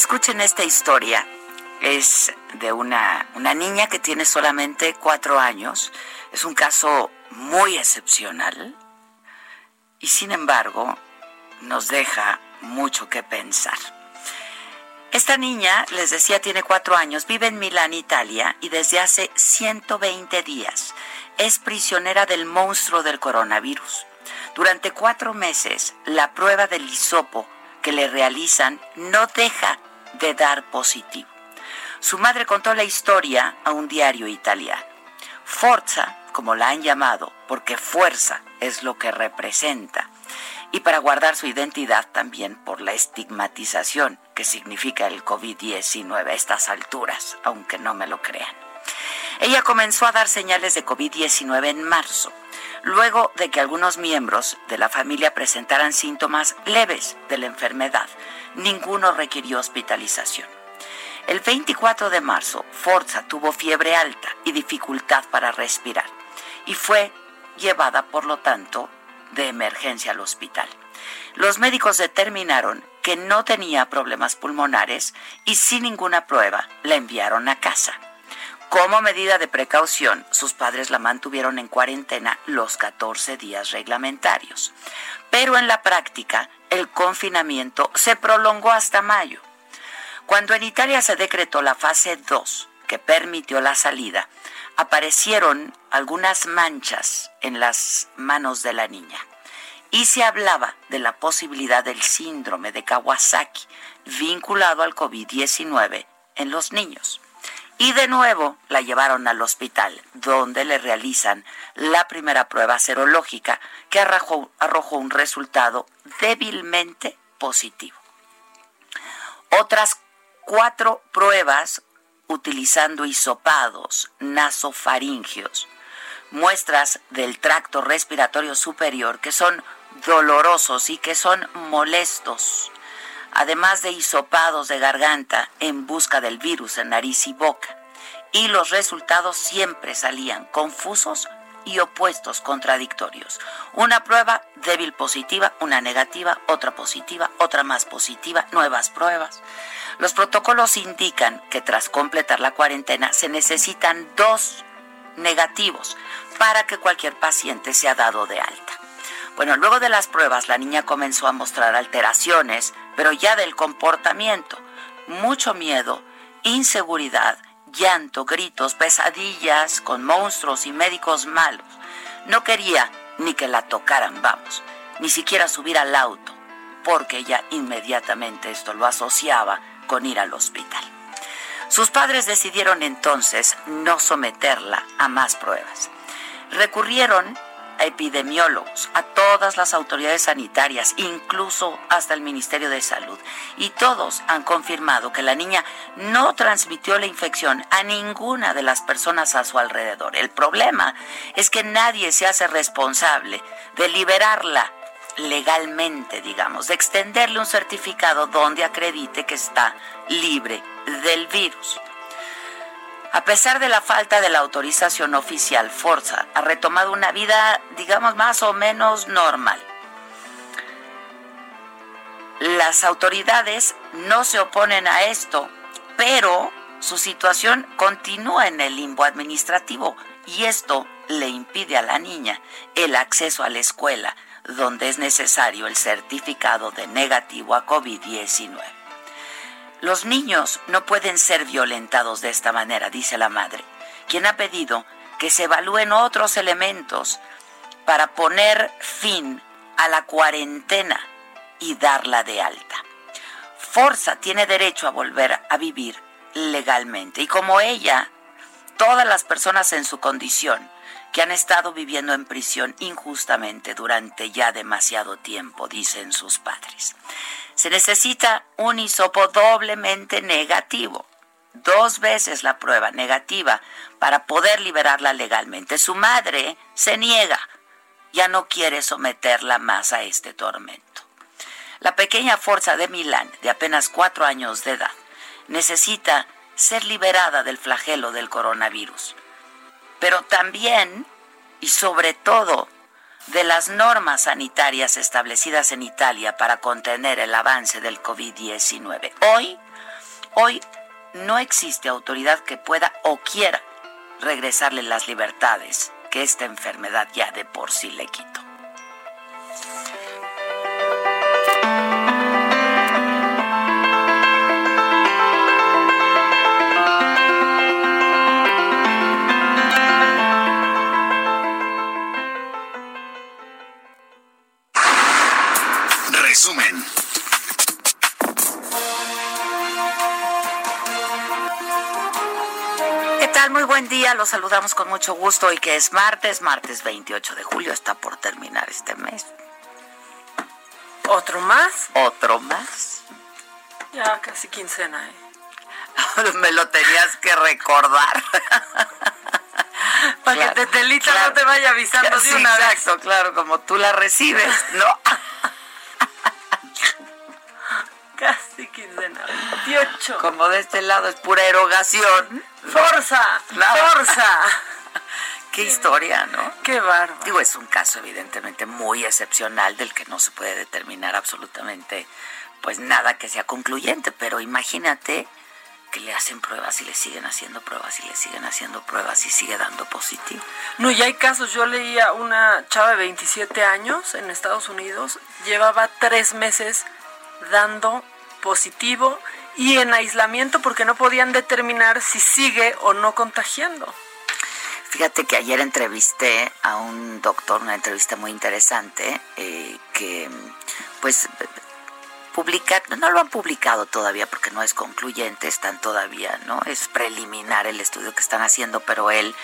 Escuchen esta historia. Es de una, una niña que tiene solamente cuatro años. Es un caso muy excepcional y sin embargo nos deja mucho que pensar. Esta niña, les decía, tiene cuatro años, vive en Milán, Italia, y desde hace 120 días es prisionera del monstruo del coronavirus. Durante cuatro meses, la prueba del hisopo que le realizan no deja de dar positivo. Su madre contó la historia a un diario italiano. Forza, como la han llamado, porque fuerza es lo que representa, y para guardar su identidad también por la estigmatización que significa el COVID-19 a estas alturas, aunque no me lo crean. Ella comenzó a dar señales de COVID-19 en marzo, luego de que algunos miembros de la familia presentaran síntomas leves de la enfermedad. Ninguno requirió hospitalización. El 24 de marzo, Forza tuvo fiebre alta y dificultad para respirar y fue llevada, por lo tanto, de emergencia al hospital. Los médicos determinaron que no tenía problemas pulmonares y sin ninguna prueba la enviaron a casa. Como medida de precaución, sus padres la mantuvieron en cuarentena los 14 días reglamentarios. Pero en la práctica, el confinamiento se prolongó hasta mayo. Cuando en Italia se decretó la fase 2, que permitió la salida, aparecieron algunas manchas en las manos de la niña y se hablaba de la posibilidad del síndrome de Kawasaki vinculado al COVID-19 en los niños. Y de nuevo la llevaron al hospital, donde le realizan la primera prueba serológica que arrojó, un resultado débilmente positivo. Otras cuatro pruebas utilizando hisopados nasofaringios, muestras del tracto respiratorio superior que son dolorosos y que son molestos, además de hisopados de garganta en busca del virus en nariz y boca. Y los resultados siempre salían confusos y opuestos contradictorios. Una prueba débil positiva, una negativa, otra positiva, otra más positiva, nuevas pruebas. Los protocolos indican que tras completar la cuarentena se necesitan dos negativos para que cualquier paciente sea dado de alta. Bueno, luego de las pruebas la niña comenzó a mostrar alteraciones, pero ya del comportamiento, mucho miedo, inseguridad, llanto, gritos, pesadillas con monstruos y médicos malos. No quería ni que la tocaran, vamos, ni siquiera subir al auto, porque ella inmediatamente esto lo asociaba con ir al hospital. Sus padres decidieron entonces no someterla a más pruebas. Recurrieron a epidemiólogos, a todas las autoridades sanitarias, incluso hasta el Ministerio de Salud, y todos han confirmado que la niña no transmitió la infección a ninguna de las personas a su alrededor. El problema es que nadie se hace responsable de liberarla legalmente, digamos, de extenderle un certificado donde acredite que está libre del virus. A pesar de la falta de la autorización oficial, Forza ha retomado una vida, digamos, más o menos normal. Las autoridades no se oponen a esto, pero su situación continúa en el limbo administrativo y esto le impide a la niña el acceso a la escuela donde es necesario el certificado de negativo a COVID-19. Los niños no pueden ser violentados de esta manera, dice la madre, quien ha pedido que se evalúen otros elementos para poner fin a la cuarentena y darla de alta. Forza tiene derecho a volver a vivir legalmente y como ella, todas las personas en su condición que han estado viviendo en prisión injustamente durante ya demasiado tiempo, dicen sus padres. Se necesita un hisopo doblemente negativo, dos veces la prueba negativa, para poder liberarla legalmente. Su madre se niega, ya no quiere someterla más a este tormento. La pequeña fuerza de Milán, de apenas cuatro años de edad, necesita ser liberada del flagelo del coronavirus pero también y sobre todo de las normas sanitarias establecidas en Italia para contener el avance del COVID-19. Hoy, hoy no existe autoridad que pueda o quiera regresarle las libertades que esta enfermedad ya de por sí le quitó. Los saludamos con mucho gusto y que es martes, martes 28 de julio, está por terminar este mes. ¿Otro más? ¿Otro más? Ya casi quincena, ¿eh? Me lo tenías que recordar. Para que te telita no te vaya avisando de una exacto, claro, como tú la recibes, ¿no? Casi quincena, 28. Como de este lado es pura erogación. ¡Forza! ¡Forza! Qué historia, ¿no? Qué bárbaro. Digo, es un caso evidentemente muy excepcional del que no se puede determinar absolutamente pues nada que sea concluyente, pero imagínate que le hacen pruebas y le siguen haciendo pruebas y le siguen haciendo pruebas y sigue dando positivo. No, y hay casos, yo leía una chava de 27 años en Estados Unidos, llevaba tres meses dando positivo y en aislamiento porque no podían determinar si sigue o no contagiando. Fíjate que ayer entrevisté a un doctor, una entrevista muy interesante, eh, que pues publicar, no lo han publicado todavía porque no es concluyente, están todavía, ¿no? Es preliminar el estudio que están haciendo, pero él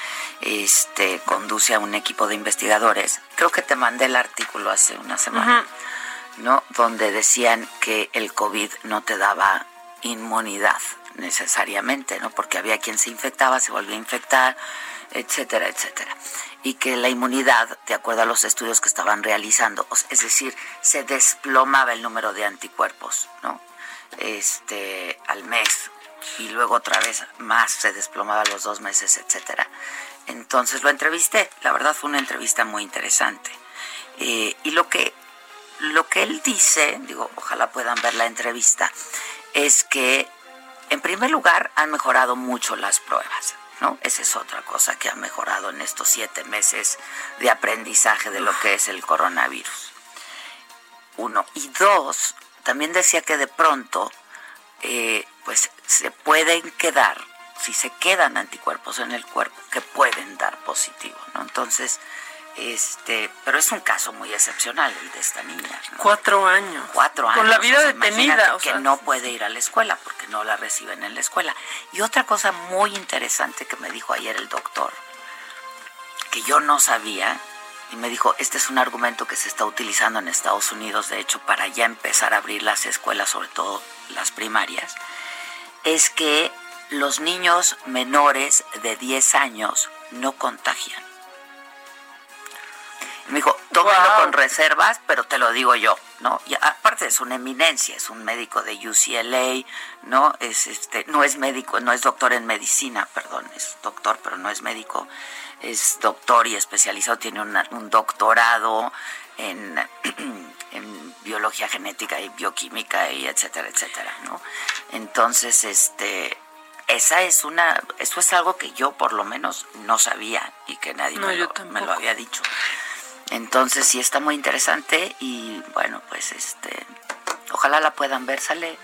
este conduce a un equipo de investigadores. Creo que te mandé el artículo hace una semana. ¿no? Donde decían que el COVID no te daba inmunidad necesariamente, ¿no? Porque había quien se infectaba, se volvía a infectar, etcétera, etcétera. Y que la inmunidad, de acuerdo a los estudios que estaban realizando, es decir, se desplomaba el número de anticuerpos, ¿no? Este, al mes, y luego otra vez más se desplomaba los dos meses, etcétera. Entonces lo entrevisté, la verdad fue una entrevista muy interesante. Eh, y lo que lo que él dice, digo, ojalá puedan ver la entrevista, es que en primer lugar han mejorado mucho las pruebas. ¿No? Esa es otra cosa que ha mejorado en estos siete meses de aprendizaje de lo que es el coronavirus. Uno. Y dos, también decía que de pronto, eh, pues se pueden quedar, si se quedan anticuerpos en el cuerpo, que pueden dar positivo, ¿no? Entonces, este, pero es un caso muy excepcional el de esta niña. Cuatro años. Cuatro años. Con la vida detenida. que no puede ir a la escuela porque no la reciben en la escuela. Y otra cosa muy interesante que me dijo ayer el doctor, que yo no sabía, y me dijo, este es un argumento que se está utilizando en Estados Unidos, de hecho, para ya empezar a abrir las escuelas, sobre todo las primarias, es que los niños menores de 10 años no contagian. Me dijo, tómalo con reservas, pero te lo digo yo, ¿no? Y aparte es una eminencia, es un médico de UCLA, ¿no? Es este, no es médico, no es doctor en medicina, perdón, es doctor, pero no es médico. Es doctor y especializado, tiene un doctorado en, en biología genética y bioquímica y etcétera, etcétera, ¿no? Entonces, este, esa es una, eso es algo que yo por lo menos no sabía y que nadie me, lo, me, lo, había dicho. Entonces sí está muy interesante y bueno, pues este, ojalá la puedan ver, sale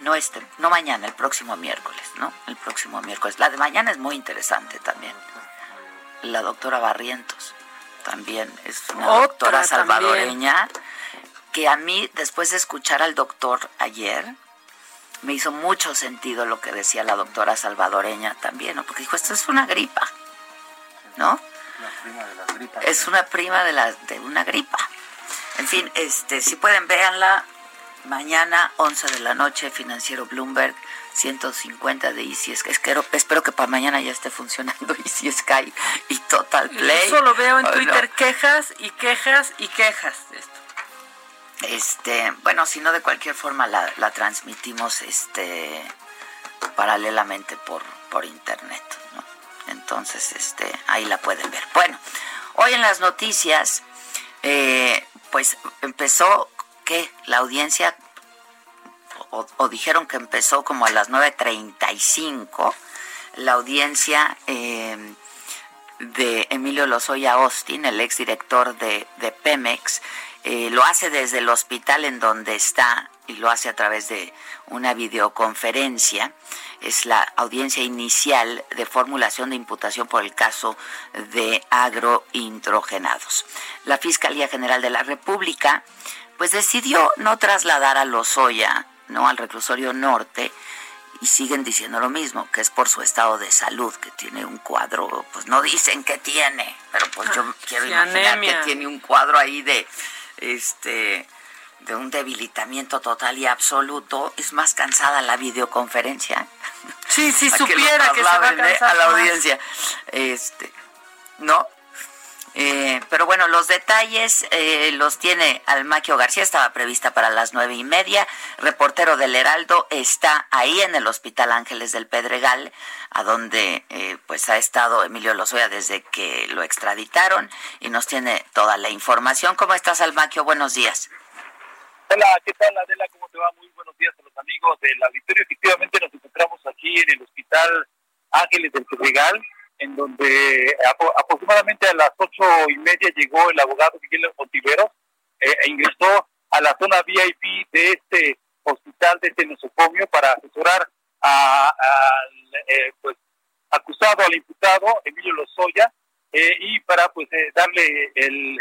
no este, no mañana, el próximo miércoles, ¿no? El próximo miércoles. La de mañana es muy interesante también. La doctora Barrientos también es una doctora salvadoreña que a mí, después de escuchar al doctor ayer, me hizo mucho sentido lo que decía la doctora salvadoreña también, ¿no? Porque dijo, esto es una gripa, ¿no? Es una prima de, la, de una gripa. En fin, este, si pueden, véanla. Mañana, 11 de la noche, Financiero Bloomberg, 150 de Easy Sky. Espero, espero que para mañana ya esté funcionando Easy Sky y Total Play. Eso lo veo en Twitter, quejas y quejas y quejas de esto. Este, bueno, si no de cualquier forma la, la transmitimos este paralelamente por, por internet. Entonces, este, ahí la pueden ver. Bueno, hoy en las noticias, eh, pues empezó que la audiencia, o, dijeron que empezó como a las 9.35, la audiencia eh, de Emilio Lozoya Austin, el exdirector de, de Pemex, eh, lo hace desde el hospital en donde está y lo hace a través de una videoconferencia. Es la audiencia inicial de formulación de imputación por el caso de agrointrogenados. La Fiscalía General de la República pues decidió no trasladar a Lozoya, ¿no? al reclusorio norte, y siguen diciendo lo mismo, que es por su estado de salud, que tiene un cuadro, pues no dicen que tiene, pero pues yo ah, quiero imaginar que tiene un cuadro ahí de este de un debilitamiento total y absoluto, es más cansada la videoconferencia. Sí, sí, supiera que, se va a, a la audiencia. Este, ¿no? Eh, pero bueno, los detalles eh, los tiene Almaquio García, estaba prevista para las nueve y media. Reportero del Heraldo está ahí en el Hospital Ángeles del Pedregal, a donde eh, pues ha estado Emilio Lozoya desde que lo extraditaron y nos tiene toda la información. ¿Cómo estás, Almaquio? Buenos días. Hola, ¿qué tal Adela? ¿Cómo te va? Muy buenos días a los amigos del auditorio. Efectivamente nos encontramos aquí en el Hospital Ángeles del Pedregal en donde aproximadamente a las ocho y media llegó el abogado Miguel Montiveros eh, e ingresó a la zona VIP de este hospital, de este nosocomio, para asesorar al eh, pues, acusado, al imputado, Emilio Lozoya, eh, y para pues darle el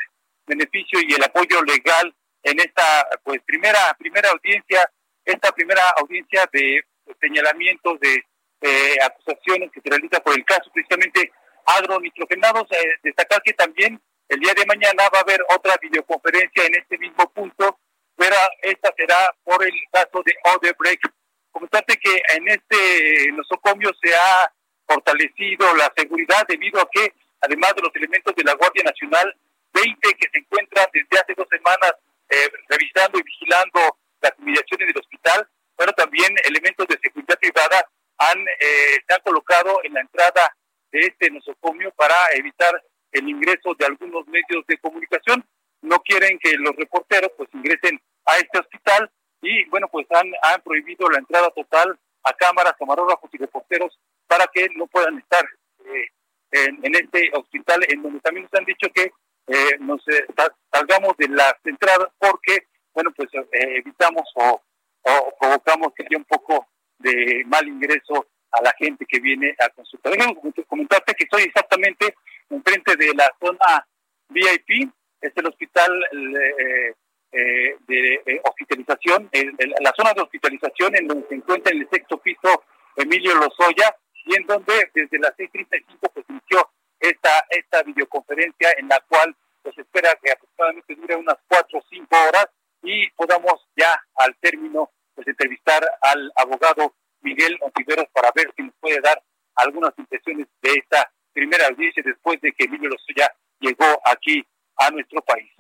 beneficio y el apoyo legal en esta pues primera primera audiencia, esta primera audiencia de señalamientos de eh, acusaciones que se realiza por el caso precisamente agronitrogenados. Eh, destacar que también el día de mañana va a haber otra videoconferencia en este mismo punto, pero esta será por el caso de Odebrecht. Comentarte que en este nosocomio se ha fortalecido la seguridad debido a que, además de los elementos de la Guardia Nacional, 20 que se encuentran desde hace dos semanas eh, revisando y vigilando las inmediaciones del hospital, pero también elementos de seguridad privada han, eh, se han colocado en la entrada de este nosocomio para evitar el ingreso de algunos medios de comunicación. No quieren que los reporteros pues ingresen a este hospital y bueno pues han, han prohibido la entrada total a cámaras, camarógrafos y reporteros para que no puedan estar eh, en, este hospital en donde también nos han dicho que eh, nos salgamos de las entradas porque bueno pues evitamos o, o provocamos que haya un poco de mal ingreso a la gente que viene a consultar. Déjenme comentarte que estoy exactamente enfrente de la zona VIP, es el hospital eh, eh, de eh, hospitalización, la zona de hospitalización en donde se encuentra en el sexto piso Emilio Lozoya y en donde desde las 6.35 pues inició esta, esta videoconferencia en la cual pues espera que aproximadamente dure unas 4 o 5 horas y podamos ya al término pues entrevistar al abogado Miguel Ontiveros para ver si nos puede dar algunas impresiones de esta primera audiencia después de que Emilio Lozoya llegó aquí a nuestro país.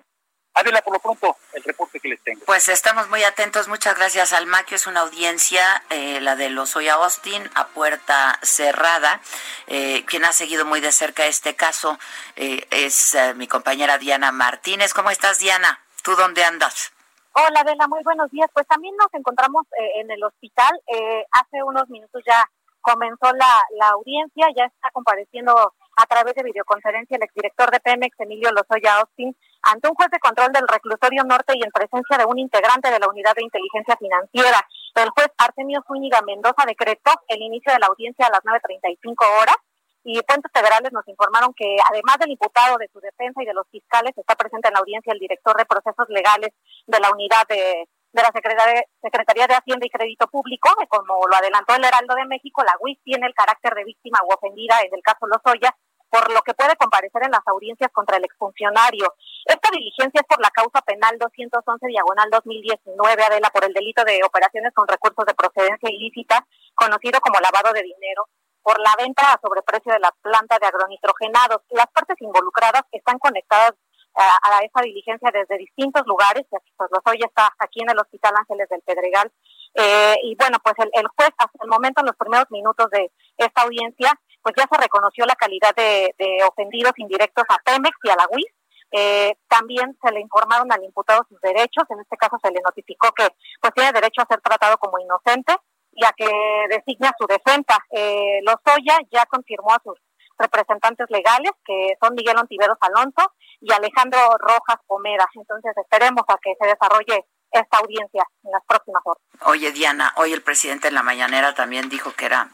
Adela, por lo pronto, el reporte que les tengo. Pues estamos muy atentos. Muchas gracias, Almaquio. Es una audiencia, eh, la de Lozoya Austin, a puerta cerrada. Eh, quien ha seguido muy de cerca este caso eh, es mi compañera Diana Martínez. ¿Cómo estás, Diana? ¿Tú dónde andas? Hola, Adela, muy buenos días. Pues también nos encontramos eh, en el hospital. Eh, hace unos minutos ya comenzó la, la audiencia, ya está compareciendo a través de videoconferencia el exdirector de Pemex, Emilio Lozoya Austin, ante un juez de control del reclusorio norte y en presencia de un integrante de la unidad de inteligencia financiera. El juez Artemio Zúñiga Mendoza decretó el inicio de la audiencia a las 9.35 horas y fuentes federales nos informaron que además del imputado de su defensa y de los fiscales, está presente en la audiencia el director de procesos legales de la unidad de, de la Secretaría, Secretaría de Hacienda y Crédito Público, que como lo adelantó el Heraldo de México, la UIS tiene el carácter de víctima o ofendida en el caso Lozoya, por lo que puede comparecer en las audiencias contra el exfuncionario. Esta diligencia es por la causa penal 211 diagonal 2019, Adela, por el delito de operaciones con recursos de procedencia ilícita, conocido como lavado de dinero, por la venta a sobreprecio de la planta de agronitrogenados. Las partes involucradas están conectadas a, esa diligencia desde distintos lugares, pues hoy está aquí en el Hospital Ángeles del Pedregal. Eh, y bueno, pues el, juez hasta el momento, en los primeros minutos de esta audiencia, pues ya se reconoció la calidad de, ofendidos indirectos a Pemex y a la UIS. Eh, también se le informaron al imputado sus derechos, en este caso se le notificó que pues tiene derecho a ser tratado como inocente y a que designa su defensa. Eh, Lozoya ya confirmó a sus representantes legales, que son Miguel Ontiveros Alonso y Alejandro Rojas Pomera. Entonces esperemos a que se desarrolle esta audiencia en las próximas horas. Oye, Diana, hoy el presidente en la mañanera también dijo que era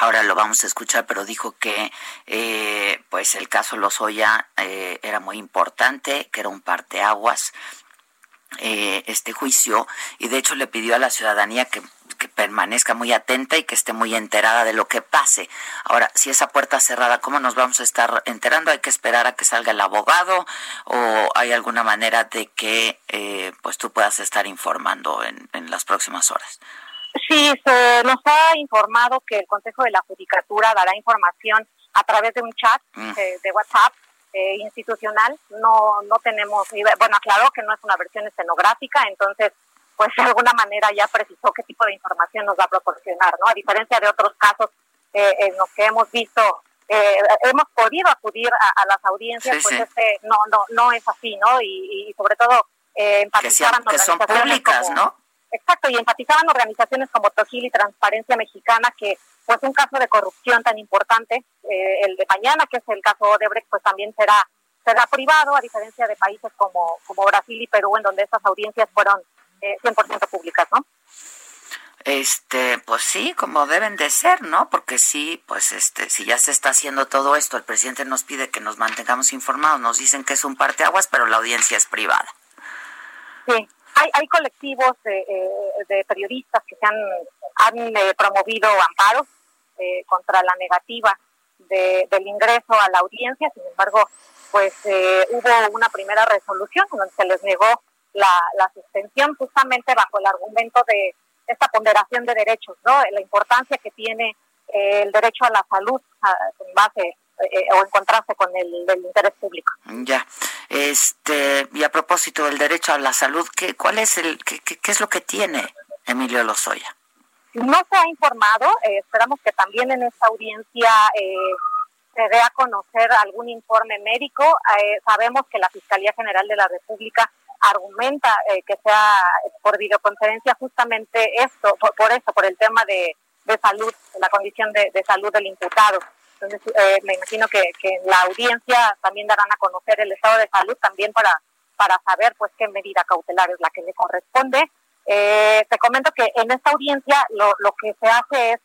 Ahora lo vamos a escuchar, pero dijo que eh, pues el caso Lozoya eh, era muy importante, que era un parteaguas eh, este juicio y de hecho le pidió a la ciudadanía que que permanezca muy atenta y que esté muy enterada de lo que pase. Ahora, si esa puerta cerrada, ¿cómo nos vamos a estar enterando? ¿Hay que esperar a que salga el abogado o hay alguna manera de que eh, pues tú puedas estar informando en, en las próximas horas? Sí, se nos ha informado que el Consejo de la Judicatura dará información a través de un chat mm. de, WhatsApp eh, institucional. No, no tenemos, bueno, aclaró que no es una versión escenográfica, entonces pues de alguna manera ya precisó qué tipo de información nos va a proporcionar, ¿no? A diferencia de otros casos eh, en los que hemos visto, eh, hemos podido acudir a, las audiencias, pues este no, no, no es así, ¿no? Y, sobre todo eh, empatizaban que, son públicas, ¿no? Exacto, y enfatizaban organizaciones como Tojil y Transparencia Mexicana que pues un caso de corrupción tan importante, eh, el de mañana, que es el caso de Brecht, pues también será será privado, a diferencia de países como, como Brasil y Perú, en donde esas audiencias fueron 100% eh, públicas, ¿no? Este, pues sí, como deben de ser, ¿no? Porque sí, pues este, si ya se está haciendo todo esto, el presidente nos pide que nos mantengamos informados, nos dicen que es un parteaguas, pero la audiencia es privada. Sí, hay, hay colectivos de, eh, periodistas que se han, han eh, promovido amparos contra la negativa del ingreso a la audiencia, sin embargo, pues hubo una primera resolución donde se les negó la, la suspensión justamente bajo el argumento de esta ponderación de derechos, ¿no? La importancia que tiene eh, el derecho a la salud en base eh, o en contraste con el del interés público. Ya, este y a propósito del derecho a la salud, ¿qué, cuál es el qué, qué, es lo que tiene Emilio Lozoya? No se ha informado, eh, esperamos que también en esta audiencia se dé a conocer algún informe médico. sabemos que la Fiscalía General de la República argumenta eh, que sea por videoconferencia justamente esto, por, eso, por el tema de, de salud, la condición de, salud del imputado. Entonces, eh, me imagino que, que la audiencia también darán a conocer el estado de salud también para, para saber pues qué medida cautelar es la que le corresponde. Eh, te comento que en esta audiencia lo, lo que se hace es,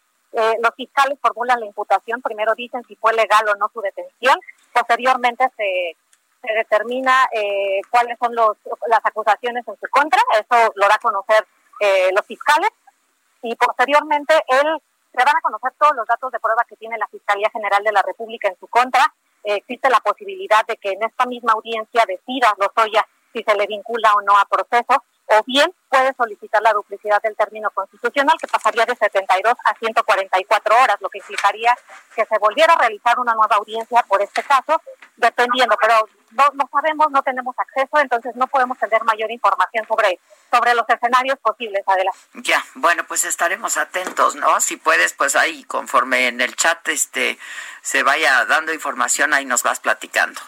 los fiscales formulan la imputación, primero dicen si fue legal o no su detención, posteriormente se se determina eh, cuáles son los, las acusaciones en su contra, eso lo da a conocer eh, los fiscales, y posteriormente él se van a conocer todos los datos de prueba que tiene la Fiscalía General de la República en su contra. Eh, existe la posibilidad de que en esta misma audiencia decida Lozoya si se le vincula o no a proceso, o bien puede solicitar la duplicidad del término constitucional, que pasaría de 72 a 144 horas, lo que implicaría que se volviera a realizar una nueva audiencia por este caso, dependiendo, pero no, no sabemos, no tenemos acceso, entonces no podemos tener mayor información sobre, sobre los escenarios posibles, adelante. Ya, bueno, pues estaremos atentos, ¿no? Si puedes, pues ahí, conforme en el chat este se vaya dando información, ahí nos vas platicando.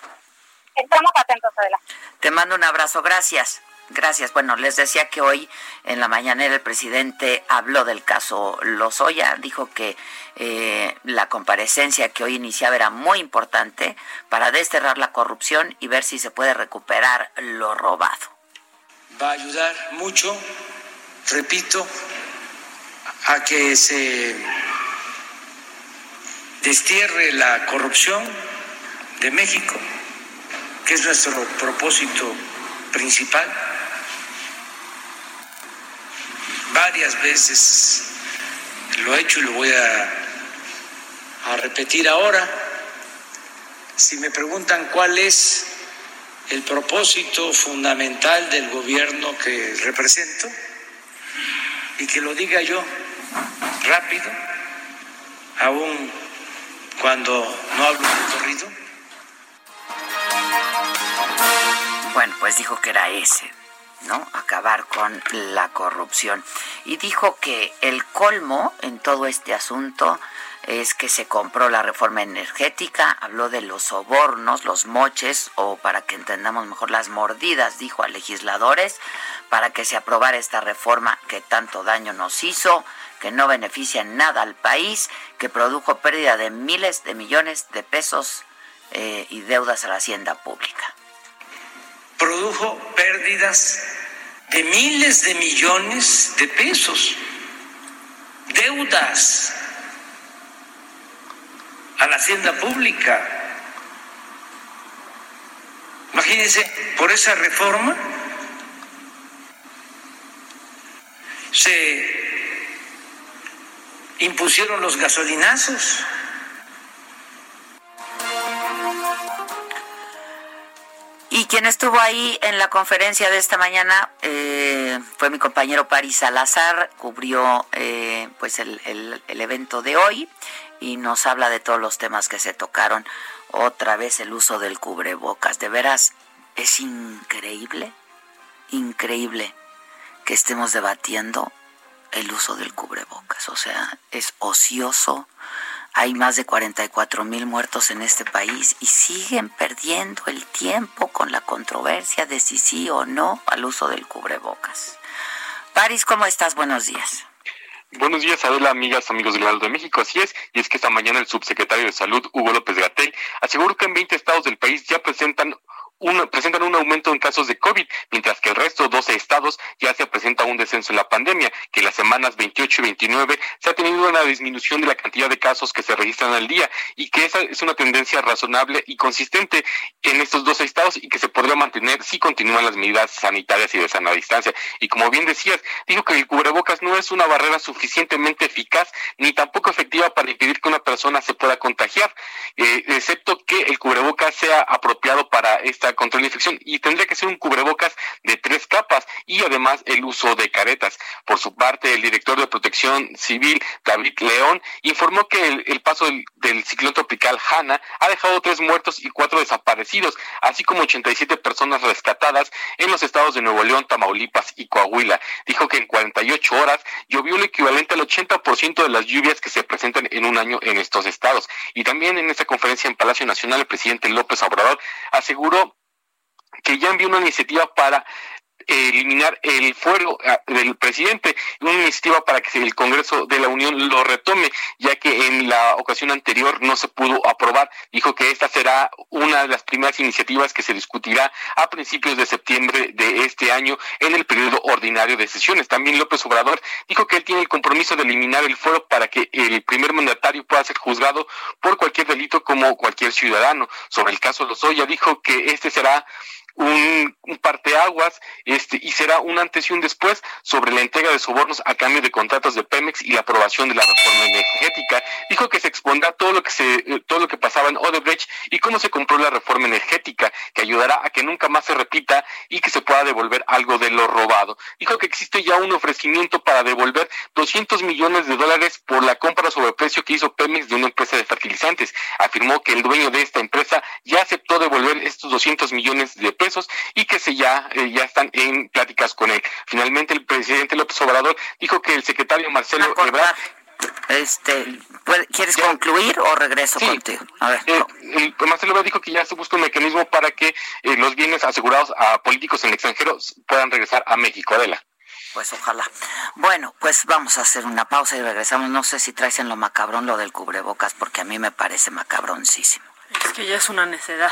Estamos atentos, adelante. Te mando un abrazo, gracias. Gracias. Bueno, les decía que hoy en la mañanera el presidente habló del caso Lozoya, dijo que eh, la comparecencia que hoy iniciaba era muy importante para desterrar la corrupción y ver si se puede recuperar lo robado. Va a ayudar mucho, repito, a que se destierre la corrupción de México, que es nuestro propósito principal varias veces lo he hecho y lo voy a, a repetir ahora. Si me preguntan cuál es el propósito fundamental del gobierno que represento, y que lo diga yo rápido, aun cuando no hablo de corrido. Bueno, pues dijo que era ese ¿no? Acabar con la corrupción. Y dijo que el colmo en todo este asunto es que se compró la reforma energética, habló de los sobornos, los moches, o para que entendamos mejor las mordidas, dijo a legisladores, para que se aprobara esta reforma que tanto daño nos hizo, que no beneficia en nada al país, que produjo pérdida de miles de millones de pesos eh, y deudas a la hacienda pública produjo pérdidas de miles de millones de pesos, deudas a la hacienda pública. Imagínense, por esa reforma se impusieron los gasolinazos quien estuvo ahí en la conferencia de esta mañana eh, fue mi compañero Paris Salazar, cubrió eh, pues el, el, evento de hoy y nos habla de todos los temas que se tocaron. Otra vez el uso del cubrebocas. De veras, es increíble, increíble que estemos debatiendo el uso del cubrebocas. O sea, es ocioso hay más de 44 mil muertos en este país y siguen perdiendo el tiempo con la controversia de si sí o no al uso del cubrebocas. París, ¿cómo estás? Buenos días. Buenos días, Adela, amigas, amigos del Heraldo de México. Así es, y es que esta mañana el subsecretario de Salud, Hugo López Gatel, aseguró que en 20 estados del país ya presentan presentan un aumento en casos de COVID, mientras que el resto, 12 estados, ya se presenta un descenso en la pandemia, que en las semanas 28 y 29 se ha tenido una disminución de la cantidad de casos que se registran al día y que esa es una tendencia razonable y consistente en estos 12 estados y que se podría mantener si continúan las medidas sanitarias y de sana distancia. Y como bien decías, dijo que el cubrebocas no es una barrera suficientemente eficaz ni tampoco efectiva para impedir que una persona se pueda contagiar, eh, excepto que el cubrebocas sea apropiado para esta contra la infección y tendría que ser un cubrebocas de tres capas y además el uso de caretas. Por su parte, el director de Protección Civil, David León, informó que el, paso del, ciclón tropical Hanna ha dejado tres muertos y cuatro desaparecidos, así como 87 personas rescatadas en los estados de Nuevo León, Tamaulipas y Coahuila. Dijo que en 48 horas llovió lo equivalente al 80% de las lluvias que se presentan en un año en estos estados. Y también en esta conferencia en Palacio Nacional, el presidente López Obrador aseguró que ya envió una iniciativa para eliminar el fuero ah, del presidente, una iniciativa para que el Congreso de la Unión lo retome, ya que en la ocasión anterior no se pudo aprobar. Dijo que esta será una de las primeras iniciativas que se discutirá a principios de septiembre de este año en el periodo ordinario de sesiones. También López Obrador dijo que él tiene el compromiso de eliminar el fuero para que el primer mandatario pueda ser juzgado por cualquier delito como cualquier ciudadano. Sobre el caso Lozoya dijo que este será un, un parteaguas este, y será un antes y un después sobre la entrega de sobornos a cambio de contratos de Pemex y la aprobación de la reforma energética. Dijo que se expondrá todo lo que se, eh, todo lo que pasaba en Odebrecht y cómo se compró la reforma energética, que ayudará a que nunca más se repita y que se pueda devolver algo de lo robado. Dijo que existe ya un ofrecimiento para devolver 200 millones de dólares por la compra sobre precio que hizo Pemex de una empresa de fertilizantes. Afirmó que el dueño de esta empresa ya aceptó devolver estos 200 millones de pesos y que se ya, eh, ya están en pláticas con él. Finalmente, el presidente López Obrador dijo que el secretario Marcelo Ebrard Este, ¿Quieres concluir o regreso contigo? A ver. Eh, Marcelo dijo que ya se busca un mecanismo para que eh, los bienes asegurados a políticos en el extranjero puedan regresar a México. Adela. Pues ojalá. Bueno, pues vamos a hacer una pausa y regresamos. No sé si traes en lo macabrón lo del cubrebocas, porque a mí me parece macabroncísimo. Es que ya es una necedad.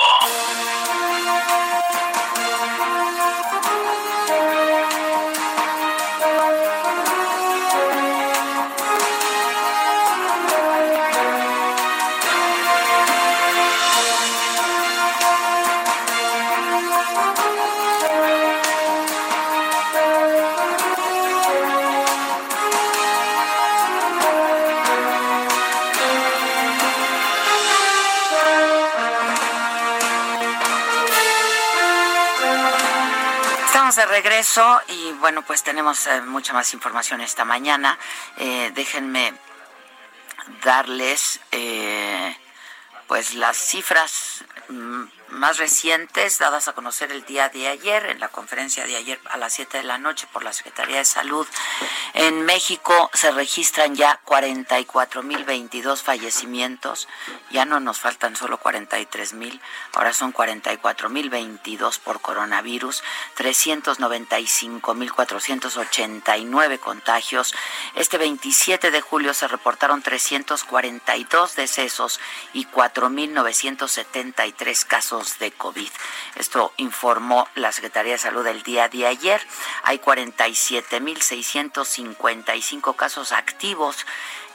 Regreso y bueno, pues tenemos eh, mucha más información esta mañana. Eh, déjenme darles eh, pues las cifras mm, más recientes dadas a conocer el día de ayer, en la conferencia de ayer a las 7 de la noche por la Secretaría de Salud. En México se registran ya 44.022 fallecimientos, ya no nos faltan solo 43.000, ahora son 44.022 por coronavirus, 395.489 contagios. Este 27 de julio se reportaron 342 decesos y 4.973 casos de COVID. Esto informó la Secretaría de Salud el día de ayer. Hay 47.655 casos activos.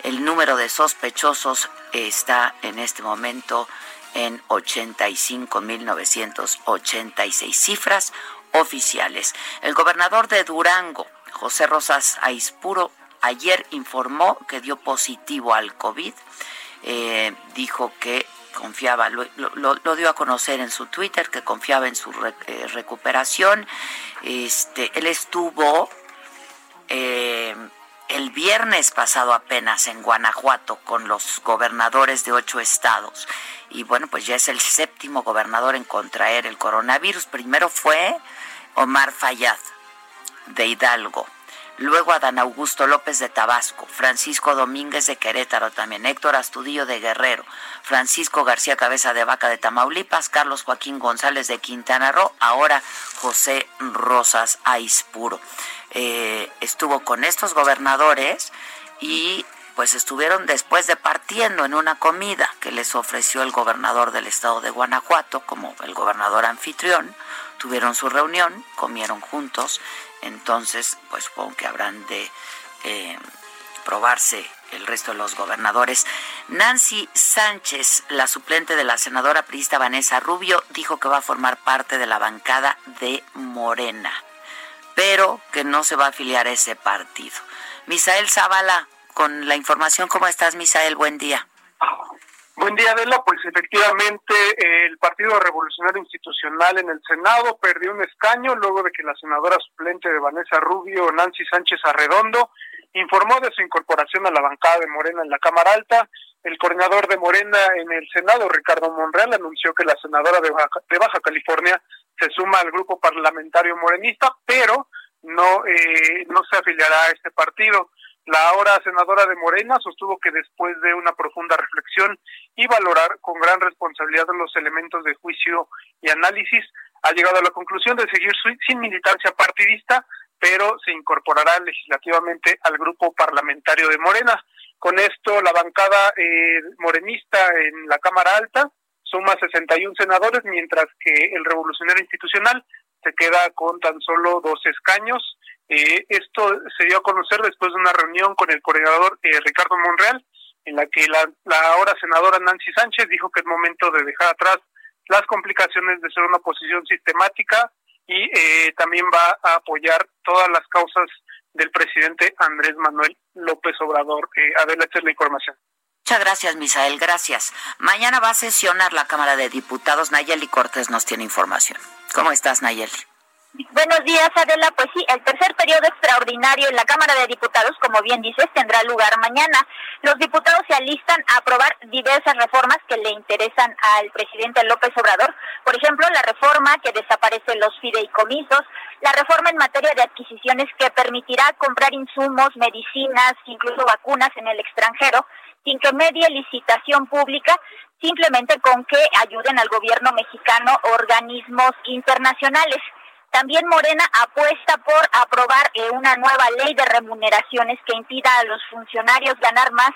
El número de sospechosos está en este momento en 85.986 cifras oficiales. El gobernador de Durango, José Rosas Aispuro, ayer informó que dio positivo al COVID. Eh, dijo que confiaba, lo, dio a conocer en su Twitter, que confiaba en su eh, recuperación. Este, él estuvo eh, el viernes pasado apenas en Guanajuato con los gobernadores de ocho estados. Y bueno, pues ya es el séptimo gobernador en contraer el coronavirus. Primero fue Omar Fayad de Hidalgo luego Adán Augusto López de Tabasco, Francisco Domínguez de Querétaro también, Héctor Astudillo de Guerrero, Francisco García Cabeza de Vaca de Tamaulipas, Carlos Joaquín González de Quintana Roo, ahora José Rosas Aispuro. Eh, estuvo con estos gobernadores y pues estuvieron después de partiendo en una comida que les ofreció el gobernador del estado de Guanajuato como el gobernador anfitrión. Tuvieron su reunión, comieron juntos entonces pues supongo que habrán de eh, probarse el resto de los gobernadores. Nancy Sánchez, la suplente de la senadora priista Vanessa Rubio, dijo que va a formar parte de la bancada de Morena, pero que no se va a afiliar a ese partido. Misael Zavala, con la información, ¿cómo estás, Misael? Buen día. Buen día, Adela. Pues efectivamente el Partido Revolucionario Institucional en el Senado perdió un escaño luego de que la senadora suplente de Vanessa Rubio, Nancy Sánchez Arredondo, informó de su incorporación a la bancada de Morena en la Cámara Alta. El coordinador de Morena en el Senado, Ricardo Monreal, anunció que la senadora de Baja, de Baja California se suma al grupo parlamentario morenista, pero no, eh, no se afiliará a este partido. La ahora senadora de Morena sostuvo que después de una profunda reflexión y valorar con gran responsabilidad los elementos de juicio y análisis, ha llegado a la conclusión de seguir sin militancia partidista, pero se incorporará legislativamente al grupo parlamentario de Morena. Con esto, la bancada eh, morenista en la Cámara Alta suma 61 senadores, mientras que el revolucionario institucional se queda con tan solo dos escaños. Eh, esto se dio a conocer después de una reunión con el coordinador eh, Ricardo Monreal, en la que la, la ahora senadora Nancy Sánchez dijo que es momento de dejar atrás las complicaciones de ser una oposición sistemática y eh, también va a apoyar todas las causas del presidente Andrés Manuel López Obrador. Eh, Adela, esta es la información. Muchas gracias, Misael. Gracias. Mañana va a sesionar la Cámara de Diputados. Nayeli Cortés nos tiene información. ¿Cómo estás, Nayeli? Buenos días, Adela. Pues sí, el tercer periodo extraordinario en la Cámara de Diputados, como bien dices, tendrá lugar mañana. Los diputados se alistan a aprobar diversas reformas que le interesan al presidente López Obrador. Por ejemplo, la reforma que desaparece los fideicomisos, la reforma en materia de adquisiciones que permitirá comprar insumos, medicinas, incluso vacunas en el extranjero, sin que medie licitación pública, simplemente con que ayuden al gobierno mexicano organismos internacionales. También Morena apuesta por aprobar eh, una nueva ley de remuneraciones que impida a los funcionarios ganar más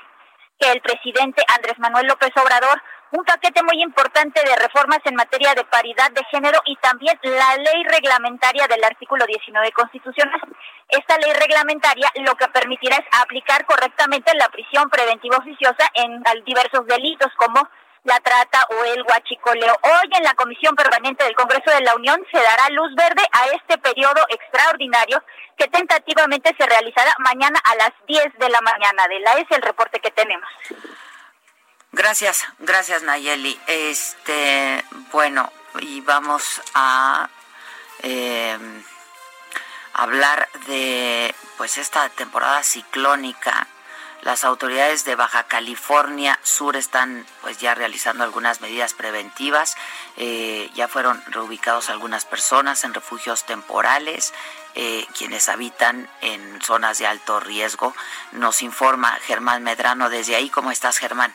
que el presidente Andrés Manuel López Obrador, un paquete muy importante de reformas en materia de paridad de género y también la ley reglamentaria del artículo 19 constitucional. Esta ley reglamentaria lo que permitirá es aplicar correctamente la prisión preventiva oficiosa en diversos delitos como la trata o el huachicoleo. Hoy en la Comisión Permanente del Congreso de la Unión se dará luz verde a este periodo extraordinario que tentativamente se realizará mañana a las 10 de la mañana. De la es el reporte que tenemos. Gracias, gracias Nayeli. Este, bueno, y vamos a eh, hablar de pues esta temporada ciclónica las autoridades de Baja California Sur están pues ya realizando algunas medidas preventivas. Eh, ya fueron reubicados algunas personas en refugios temporales, eh, quienes habitan en zonas de alto riesgo. Nos informa Germán Medrano desde ahí. ¿Cómo estás, Germán?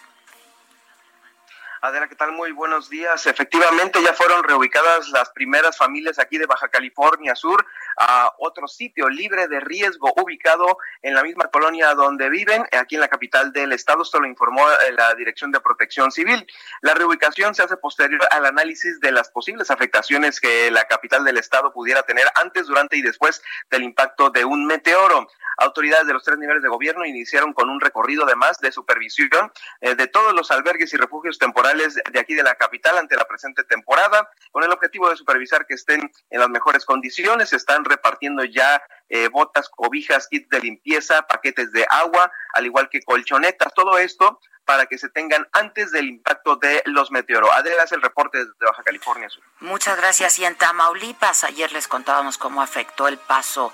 Adela, ¿qué tal? Muy buenos días. Efectivamente, ya fueron reubicadas las primeras familias aquí de Baja California Sur a otro sitio libre de riesgo ubicado en la misma colonia donde viven, aquí en la capital del estado. Esto lo informó eh, la Dirección de Protección Civil. La reubicación se hace posterior al análisis de las posibles afectaciones que la capital del estado pudiera tener antes, durante y después del impacto de un meteoro. Autoridades de los tres niveles de gobierno iniciaron con un recorrido además de supervisión eh, de todos los albergues y refugios temporales de aquí de la capital ante la presente temporada, con el objetivo de supervisar que estén en las mejores condiciones. Se repartiendo ya eh, botas, cobijas, kits de limpieza, paquetes de agua, al igual que colchonetas. Todo esto para que se tengan antes del impacto de los meteoros. Adela es el reporte de Baja California Sur. Muchas gracias. Y en Tamaulipas, ayer les contábamos cómo afectó el paso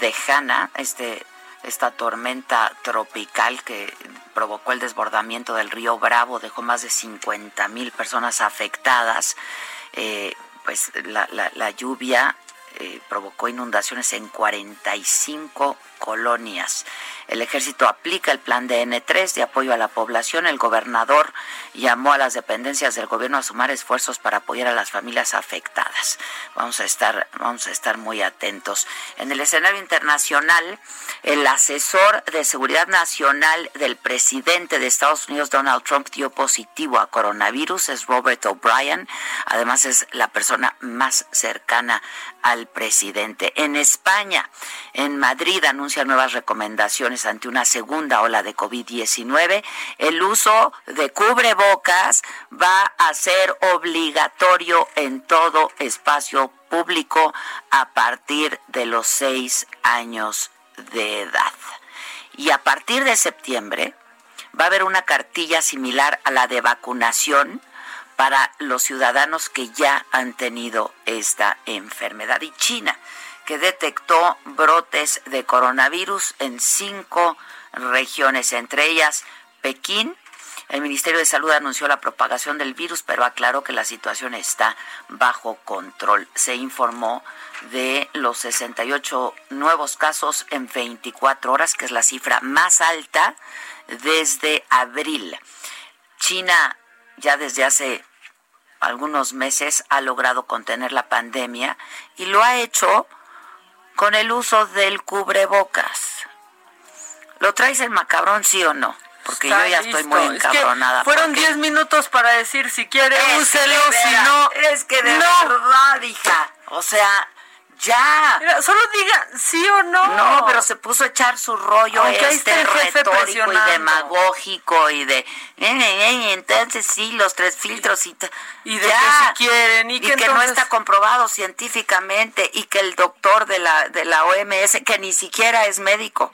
de Hanna, este esta tormenta tropical que provocó el desbordamiento del río Bravo, dejó más de 50 mil personas afectadas. Eh, pues la lluvia eh, provocó inundaciones en 45 colonias. El ejército aplica el plan de N3 de apoyo a la población. El gobernador llamó a las dependencias del gobierno a sumar esfuerzos para apoyar a las familias afectadas. Vamos a estar, vamos a estar muy atentos. En el escenario internacional, el asesor de seguridad nacional del presidente de Estados Unidos, Donald Trump, dio positivo a coronavirus. Es Robert O'Brien. Además, es la persona más cercana al presidente. En España, en Madrid, nuevas recomendaciones ante una segunda ola de COVID-19. El uso de cubrebocas va a ser obligatorio en todo espacio público a partir de los seis años de edad. Y a partir de septiembre va a haber una cartilla similar a la de vacunación para los ciudadanos que ya han tenido esta enfermedad. Y China, que detectó brotes de coronavirus en cinco regiones, entre ellas Pekín. El Ministerio de Salud anunció la propagación del virus, pero aclaró que la situación está bajo control. Se informó de los 68 nuevos casos en 24 horas, que es la cifra más alta desde abril. China ya desde hace algunos meses ha logrado contener la pandemia y lo ha hecho con el uso del cubrebocas. ¿Lo traes el macabrón, sí o no? Porque yo ya estoy muy encabronada. fueron 10 minutos para decir si quiere, úselo, si no. Es que de verdad, hija. O sea, Ya. Mira, solo diga sí o no. No, pero se puso a echar su rollo Aunque este el retórico y demagógico y de, eh, eh, eh, entonces sí, los tres filtros y, Y de Ya. que si quieren y, y que, no está comprobado científicamente y que el doctor de la de la OMS que ni siquiera es médico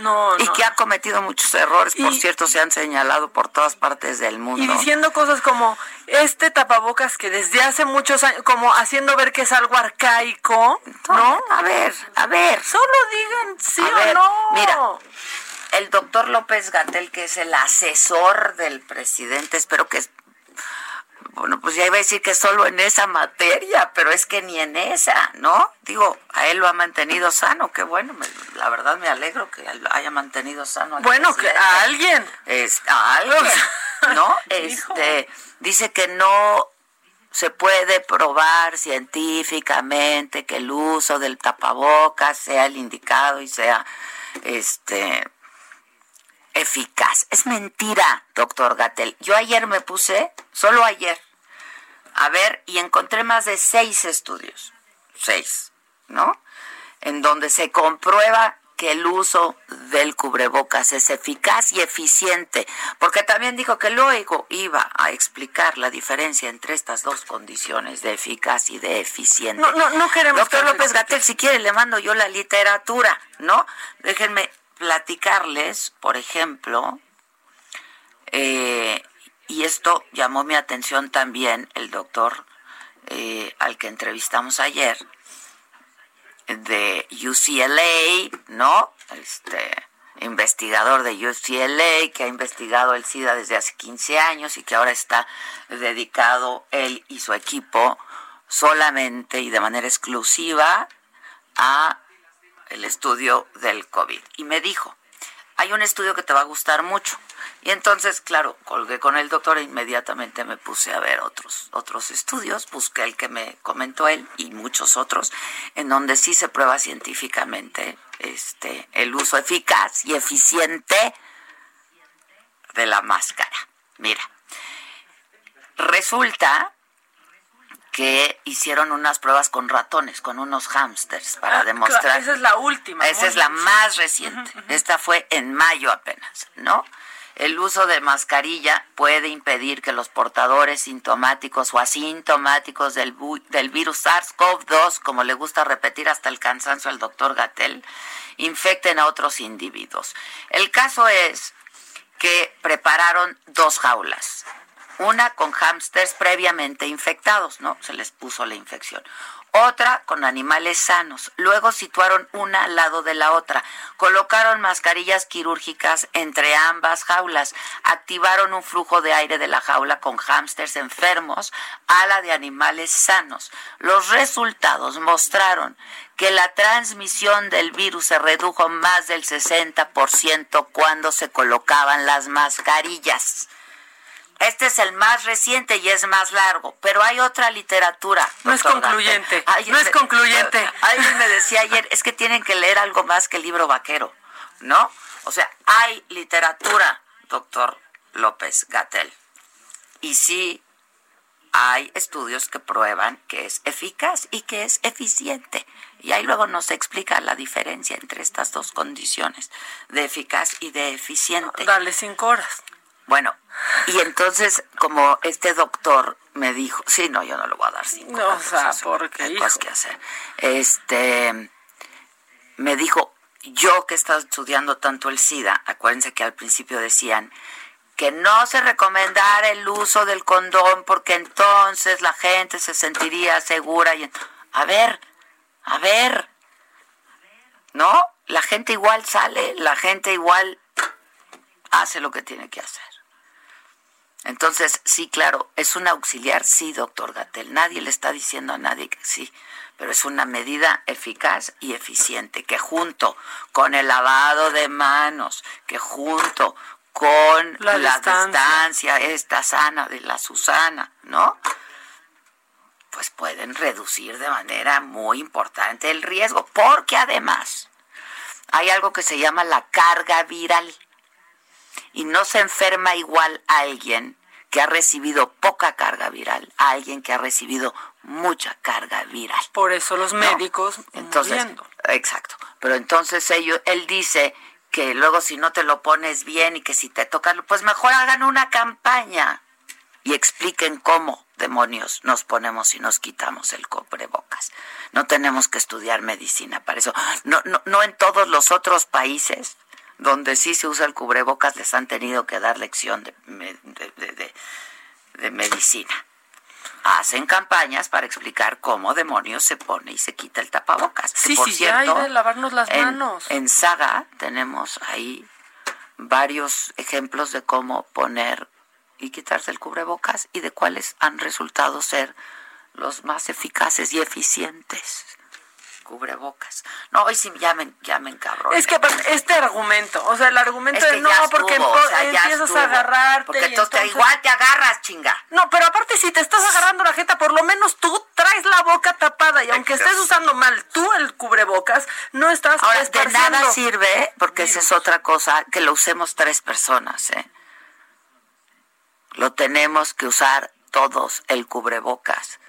No, y no. que ha cometido muchos errores, por cierto, se han señalado por todas partes del mundo. Y diciendo cosas como este tapabocas que desde hace muchos años, como haciendo ver que es algo arcaico, ¿no? A ver, a ver. Solo digan sí A o ver, no. mira, el doctor López Gatel, que es el asesor del presidente, espero que... Bueno, pues ya iba a decir que solo en esa materia, pero es que ni en esa, ¿no? Digo, a él lo ha mantenido sano, qué bueno, me- la verdad me alegro que lo haya mantenido sano. Bueno, que a alguien. Es, a alguien, ¿no? Este, dice que no se puede probar científicamente que el uso del tapabocas sea el indicado y sea este eficaz. Es mentira, doctor Gatel. Yo ayer me puse, solo ayer, a ver y encontré más de seis estudios, seis, ¿no? En donde se comprueba que el uso del cubrebocas es eficaz y eficiente, porque también dijo que luego iba a explicar la diferencia entre estas dos condiciones de eficaz y de eficiente. No, no, no queremos Doctor López. Gatel, si quiere le mando yo la literatura, ¿no? Déjenme platicarles, por ejemplo, eh, y esto llamó mi atención también el doctor eh, al que entrevistamos ayer de UCLA, ¿no? Este investigador de UCLA que ha investigado el SIDA desde hace 15 años y que ahora está dedicado él y su equipo solamente y de manera exclusiva a el estudio del COVID. Y me dijo, hay un estudio que te va a gustar mucho. Y entonces, claro, colgué con el doctor e inmediatamente me puse a ver otros, otros estudios, busqué el que me comentó él y muchos otros, en donde sí se prueba científicamente este, el uso eficaz y eficiente de la máscara. Mira, resulta que hicieron unas pruebas con ratones, con unos hámsters, para Ah, demostrar. claro, esa es la última. Esa es la bien. más reciente. Esta fue en mayo apenas, ¿no? El uso de mascarilla puede impedir que los portadores sintomáticos o asintomáticos del, del virus SARS-CoV-2, como le gusta repetir hasta el cansancio al doctor Gatel, infecten a otros individuos. El caso es que prepararon dos jaulas. Una con hámsters previamente infectados, ¿no? Se les puso la infección. Otra con animales sanos. Luego situaron una al lado de la otra. Colocaron mascarillas quirúrgicas entre ambas jaulas. Activaron un flujo de aire de la jaula con hámsters enfermos a la de animales sanos. Los resultados mostraron que la transmisión del virus se redujo más del 60% cuando se colocaban las mascarillas. Este es el más reciente y es más largo, pero hay otra literatura. No es concluyente, no es me- concluyente. Alguien me decía ayer, es que tienen que leer algo más que el libro vaquero, ¿no? O sea, hay literatura, doctor López Gatel. Y sí hay estudios que prueban que es eficaz y que es eficiente. Y ahí luego nos explica la diferencia entre estas dos condiciones, de eficaz y de eficiente. Dale cinco horas. Bueno, y entonces, como este doctor me dijo, sí, no, yo no le voy a dar cinco. No, o sea, porque, hay cosas que hacer. Este, me dijo, yo que he estado estudiando tanto el SIDA, acuérdense que al principio decían que no se recomendara el uso del condón porque entonces la gente se sentiría segura. Y, a ver, a ver, ¿no? La gente igual sale, la gente igual hace lo que tiene que hacer. Entonces, sí, claro, es un auxiliar, sí, doctor Gatel. Nadie le está diciendo a nadie que sí, pero es una medida eficaz y eficiente, que junto con el lavado de manos, que junto con La la, distancia. distancia esta sana de la Susana, ¿no? Pues pueden reducir de manera muy importante el riesgo, porque además hay algo que se llama la carga viral y no se enferma igual alguien que ha recibido poca carga viral a alguien que ha recibido mucha carga viral. Por eso los médicos entonces, exacto. Pero entonces ellos, él dice que luego si no te lo pones bien y que si te toca, pues mejor hagan una campaña y expliquen cómo demonios nos ponemos y nos quitamos el cubrebocas. No tenemos que estudiar medicina para eso. No, no, no en todos los otros países donde sí se usa el cubrebocas les han tenido que dar lección de, de, medicina. Hacen campañas para explicar cómo demonios se pone y se quita el tapabocas. Sí, sí, ya hay de lavarnos las manos. En Saga tenemos ahí varios ejemplos de cómo poner y quitarse el cubrebocas y de cuáles han resultado ser los más eficaces y eficientes cubrebocas. No, hoy sí ya me, ya me Es que este argumento, o sea, el argumento de no, porque empiezas a agarrarte. Porque entonces, igual te agarras, chinga. No, pero aparte si te estás agarrando la jeta, por lo menos tú traes la boca tapada y aunque estés usando mal tú el cubrebocas, no estás Ahora, de nada sirve, porque esa es otra cosa, que lo usemos tres personas, ¿eh? Lo tenemos que usar todos, el cubrebocas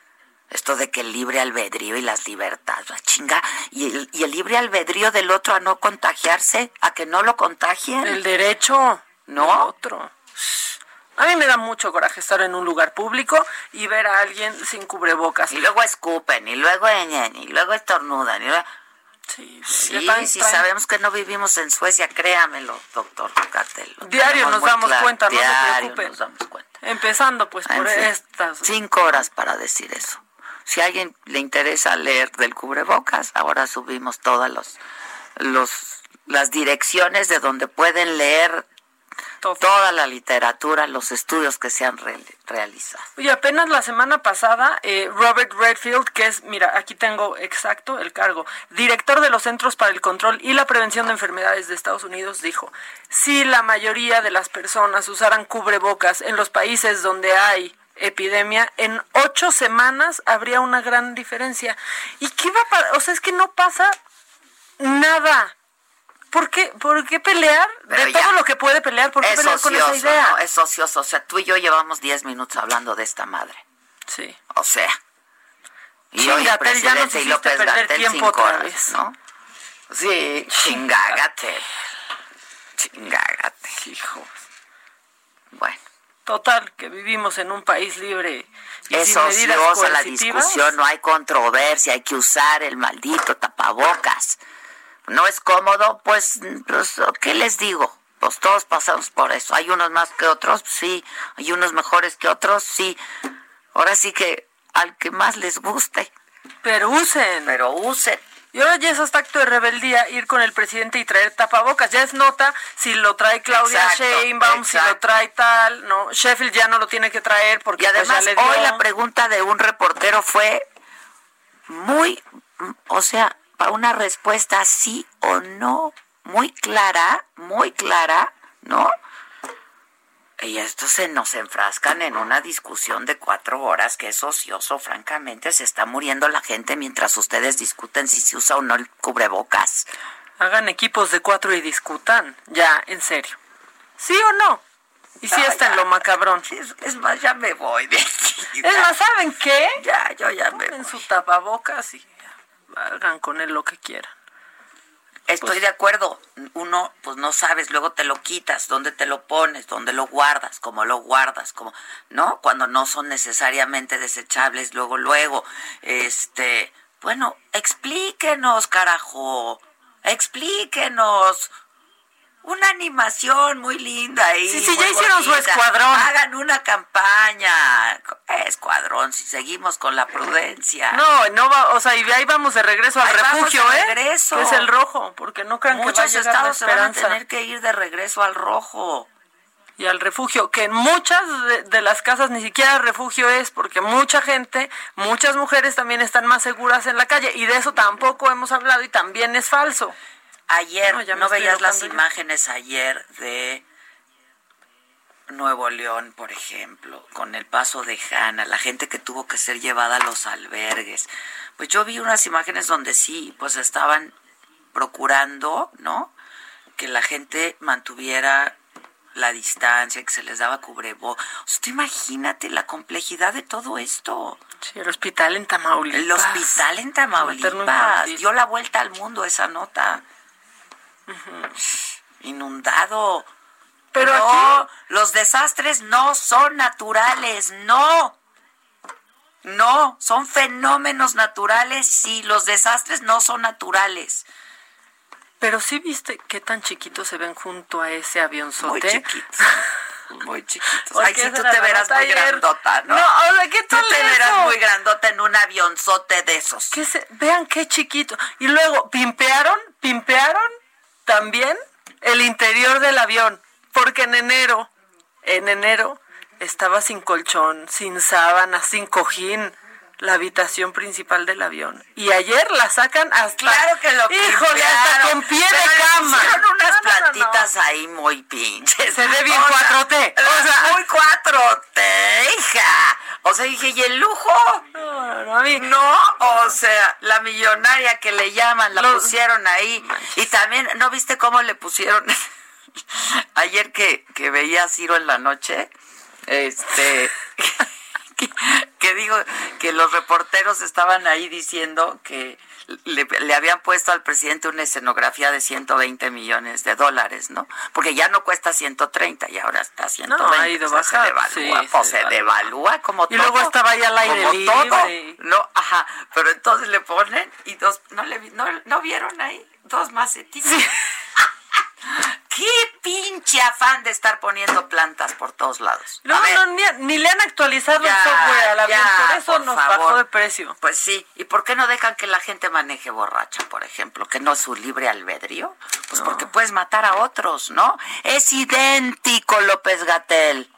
esto de que el libre albedrío y las libertades, la chinga, y el, y el libre albedrío del otro a no contagiarse, a que no lo contagien. El derecho, no otro. A mí me da mucho coraje estar en un lugar público y ver a alguien sin cubrebocas. Y luego escupen, y luego ñen, y luego estornudan. Y Sí, sí, sí sabemos que no vivimos en Suecia, créamelo, doctor Catel. Diario nos damos cuenta, no se preocupen. Nos damos cuenta. Empezando pues por estas. Cinco horas para decir eso. Si a alguien le interesa leer del cubrebocas, ahora subimos todas los, los, las direcciones de donde pueden leer toda la literatura, los estudios que se han realizado. Y apenas la semana pasada, eh, Robert Redfield, que es, mira, aquí tengo exacto el cargo, director de los Centros para el Control y la Prevención de Enfermedades de Estados Unidos, dijo, si la mayoría de las personas usaran cubrebocas en los países donde hay epidemia, en ocho semanas habría una gran diferencia. ¿Y qué va a O sea, es que no pasa nada. ¿Por qué, ¿Por qué pelear? de todo lo que puede pelear, ¿por qué es pelear con esa idea? Es ocioso. O sea, tú y yo llevamos diez minutos hablando de esta madre. Sí. O sea. Y hoy el presidente y López perder tiempo otra vez. ¿no? Sí, chingágate. Chingagate. Hijo. Bueno. Total, que vivimos en un país libre. Y es ociosa la discusión, no hay controversia, hay que usar el maldito tapabocas. No es cómodo, pues, pues, ¿qué les digo? Pues todos pasamos por eso. Hay unos más que otros, sí. Hay unos mejores que otros, sí. Ahora sí que al que más les guste. Pero usen. Pero usen. Y ahora ya es hasta acto de rebeldía ir con el presidente y traer tapabocas. Ya es nota si lo trae Claudia Sheinbaum, si lo trae tal, no. Sheffield ya no lo tiene que traer porque y pues, además hoy la pregunta de un reportero fue muy, o sea, para una respuesta sí o no, muy clara, muy clara, ¿no? Y esto se nos enfrascan en una discusión de cuatro horas que es ocioso, francamente. Se está muriendo la gente mientras ustedes discuten si se usa o no el cubrebocas. Hagan equipos de cuatro y discutan, ya, en serio. ¿Sí o no? Y si está en lo macabrón. Es, más, ya me voy de aquí. Es más, ¿saben qué? Ya, yo ya me voy. su tapabocas y hagan con él lo que quieran. Estoy pues de acuerdo. Uno, pues no sabes, luego te lo quitas, dónde te lo pones, dónde lo guardas, cómo lo guardas, como, ¿no? Cuando no son necesariamente desechables, luego, luego, este, bueno, explíquenos, carajo, explíquenos una animación muy linda y sí, sí, ya hicieron su escuadrón. Hagan una campaña. Escuadrón, si seguimos con la prudencia. No, no va, o sea, y de ahí vamos de regreso al refugio, ¿eh? Regreso. es el rojo, porque no crean Muchos que va a estados se van a tener que ir de regreso al rojo. Y al refugio, que en muchas de, las casas ni siquiera refugio es, porque mucha gente, muchas mujeres también están más seguras en la calle, y de eso tampoco hemos hablado y también es falso. Ayer, ¿no, veías las imágenes ayer de Nuevo León, por ejemplo, con el paso de Hanna, la gente que tuvo que ser llevada a los albergues? Pues yo vi unas imágenes donde sí, pues estaban procurando, ¿no? Que la gente mantuviera la distancia, que se les daba cubrebo. Usted imagínate la complejidad de todo esto. Sí, el hospital en Tamaulipas. El hospital en Tamaulipas. Dio la vuelta al mundo esa nota. Inundado. Pero no, los desastres no son naturales, no. No, son fenómenos naturales, sí, los desastres no son naturales. Pero sí viste qué tan chiquitos se ven junto a ese avionzote. Muy chiquitos. Muy chiquitos. Ay, si tú te verás muy grandota, ¿no? No, o sea, ¿qué Tú te verás muy grandota en un avionzote de esos. Que se, vean qué chiquito. Y luego, pimpearon, pimpearon también el interior del avión. Porque en enero, en enero, estaba sin colchón, sin sábana, sin cojín la habitación principal del avión. Y ayer la sacan hasta... Claro que lo Híjole, hasta con pie de cama. Unas plantitas ahí muy pinches. Se ve bien 4T. O sea, muy 4T, hija. O sea, dije, ¿y el lujo? No, no, no, o sea, la millonaria que le llaman, la pusieron ahí. Y también, ¿no viste cómo le pusieron? ayer que, que veía a Ciro en la noche, este... que, digo que los reporteros estaban ahí diciendo que le, habían puesto al presidente una escenografía de 120 millones de dólares, ¿no? Porque ya no cuesta 130 y ahora está 120. No, ha ido se devalúa, pues se, devalúa como y luego estaba ahí al aire libre. No, ajá, pero entonces le ponen y dos, ¿no, le, no, no vieron ahí? Dos macetitas. Qué pinche afán de estar poniendo plantas por todos lados. No, no, ni, le han actualizado el software al avión, por eso nos bajó de precio. Pues sí, ¿y por qué no dejan que la gente maneje borracha, por ejemplo? Que no es su libre albedrío. Pues porque puedes matar a otros, ¿no? Es idéntico, López Gatel.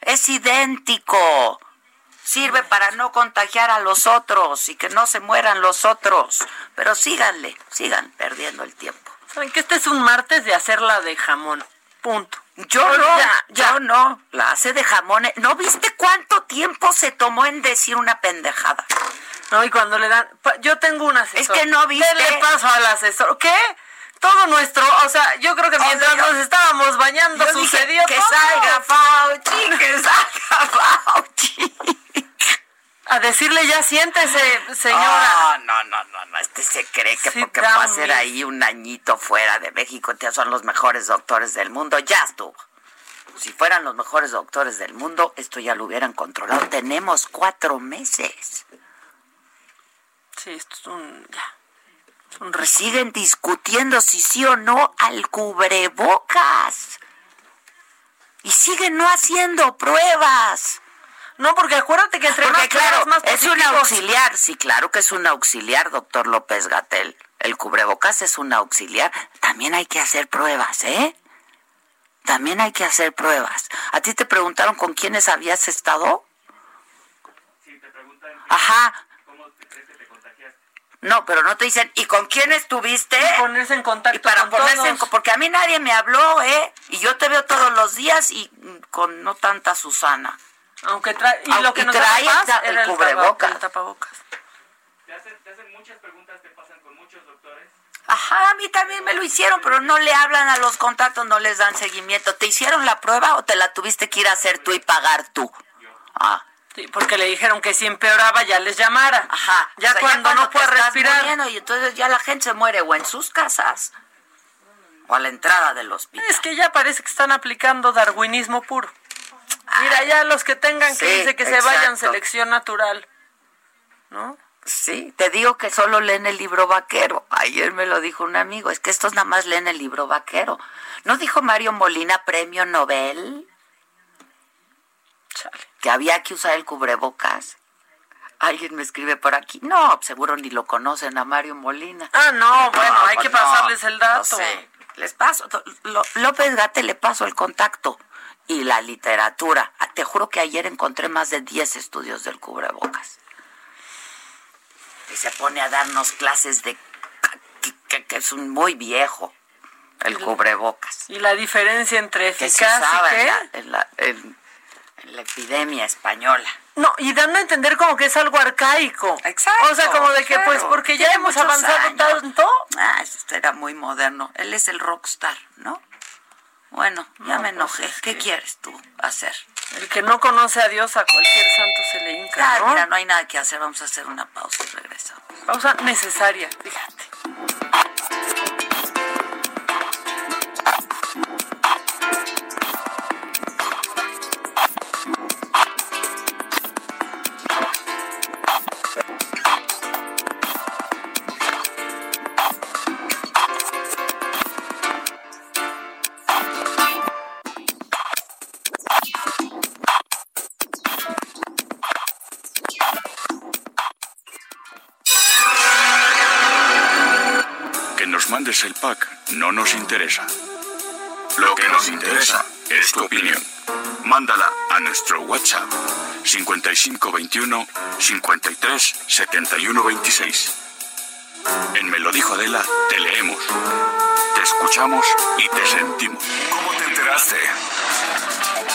Es idéntico. Sirve para no contagiar a los otros y que no se mueran los otros. Pero síganle, sigan perdiendo el tiempo. Saben que este es un martes de hacerla de jamón. Punto. Yo no, ya, yo no, la hace de jamón. ¿No viste cuánto tiempo se tomó en decir una pendejada? No, y cuando le dan, yo tengo un asesor. Es que no viste. ¿Qué le pasó al asesor? ¿Qué? Todo nuestro, o sea, yo creo que mientras nos estábamos bañando sucedió que salga Fauci, que salga Fauci a decirle ya siéntese, señora. No, no, no, no, Este se cree que porque va a ser ahí un añito fuera de México, ya son los mejores doctores del mundo. Ya estuvo. Si fueran los mejores doctores del mundo, esto ya lo hubieran controlado. Tenemos cuatro meses. Sí, esto es un... Ya. y siguen discutiendo si sí o no al cubrebocas. Y siguen no haciendo pruebas. No, porque acuérdate que entre porque, claro, es un auxiliar, sí, claro que es un auxiliar, doctor López Gatel. El cubrebocas es un auxiliar. También hay que hacer pruebas, ¿eh? También hay que hacer pruebas. ¿A ti te preguntaron con quiénes habías estado? Sí, te preguntan. Ajá. ¿Cómo crees que te contagiaste? No, pero no te dicen, ¿y con quién estuviste? Y ponerse en contacto y para ponerse En, porque a mí nadie me habló, ¿eh? Y yo te veo todos los días y con no tanta Susana. Aunque trae, y lo que nos trae el, el cubrebocas. El tapabocas. Te hacen, te hacen muchas preguntas, te pasan con muchos doctores. Ajá, a mí también me lo hicieron, pero no le hablan a los contactos, no les dan seguimiento. ¿Te hicieron la prueba o te la tuviste que ir a hacer tú y pagar tú? Ah. Sí, porque le dijeron que si empeoraba ya les llamara. Ajá. Ya, cuando, no puede respirar. y entonces ya la gente se muere o en sus casas o a la entrada del hospital. Es que ya parece que están aplicando darwinismo puro. Mira, ya los que tengan que dice que se vayan selección natural. ¿No? Sí, te digo que solo leen el libro vaquero. Ayer me lo dijo un amigo, es que estos nada más leen el libro vaquero. ¿No dijo Mario Molina premio Nobel? Chale. Que había que usar el cubrebocas. Alguien me escribe por aquí. No, seguro ni lo conocen a Mario Molina. Ah, no, bueno, hay que pues pasarles el dato. Les paso. López Gate le paso el contacto y la literatura. Ah, te juro que ayer encontré más de 10 estudios del cubrebocas. Y se pone a darnos clases de que, es un muy viejo el cubrebocas. ¿Y la diferencia entre eficaz y qué? En la, en, la, epidemia española. No, y dando a entender como que es algo arcaico. Exacto. O sea, como de que pues porque ya hemos avanzado tanto. Ah, eso era muy moderno. Él es el rockstar, ¿no? Bueno, ya No, me pues, enojé. ¿Qué quieres tú hacer? El que no conoce a Dios, a cualquier santo se le hinca, Ya, ¿no? mira, no hay nada que hacer. Vamos a hacer una pausa y regresamos. Pausa necesaria, fíjate. El pack no nos interesa. Lo que nos interesa es tu opinión. Mándala a nuestro WhatsApp 5521 53 71 26. En Me dijo Adela, te leemos, te escuchamos y te sentimos. ¿Cómo te enteraste?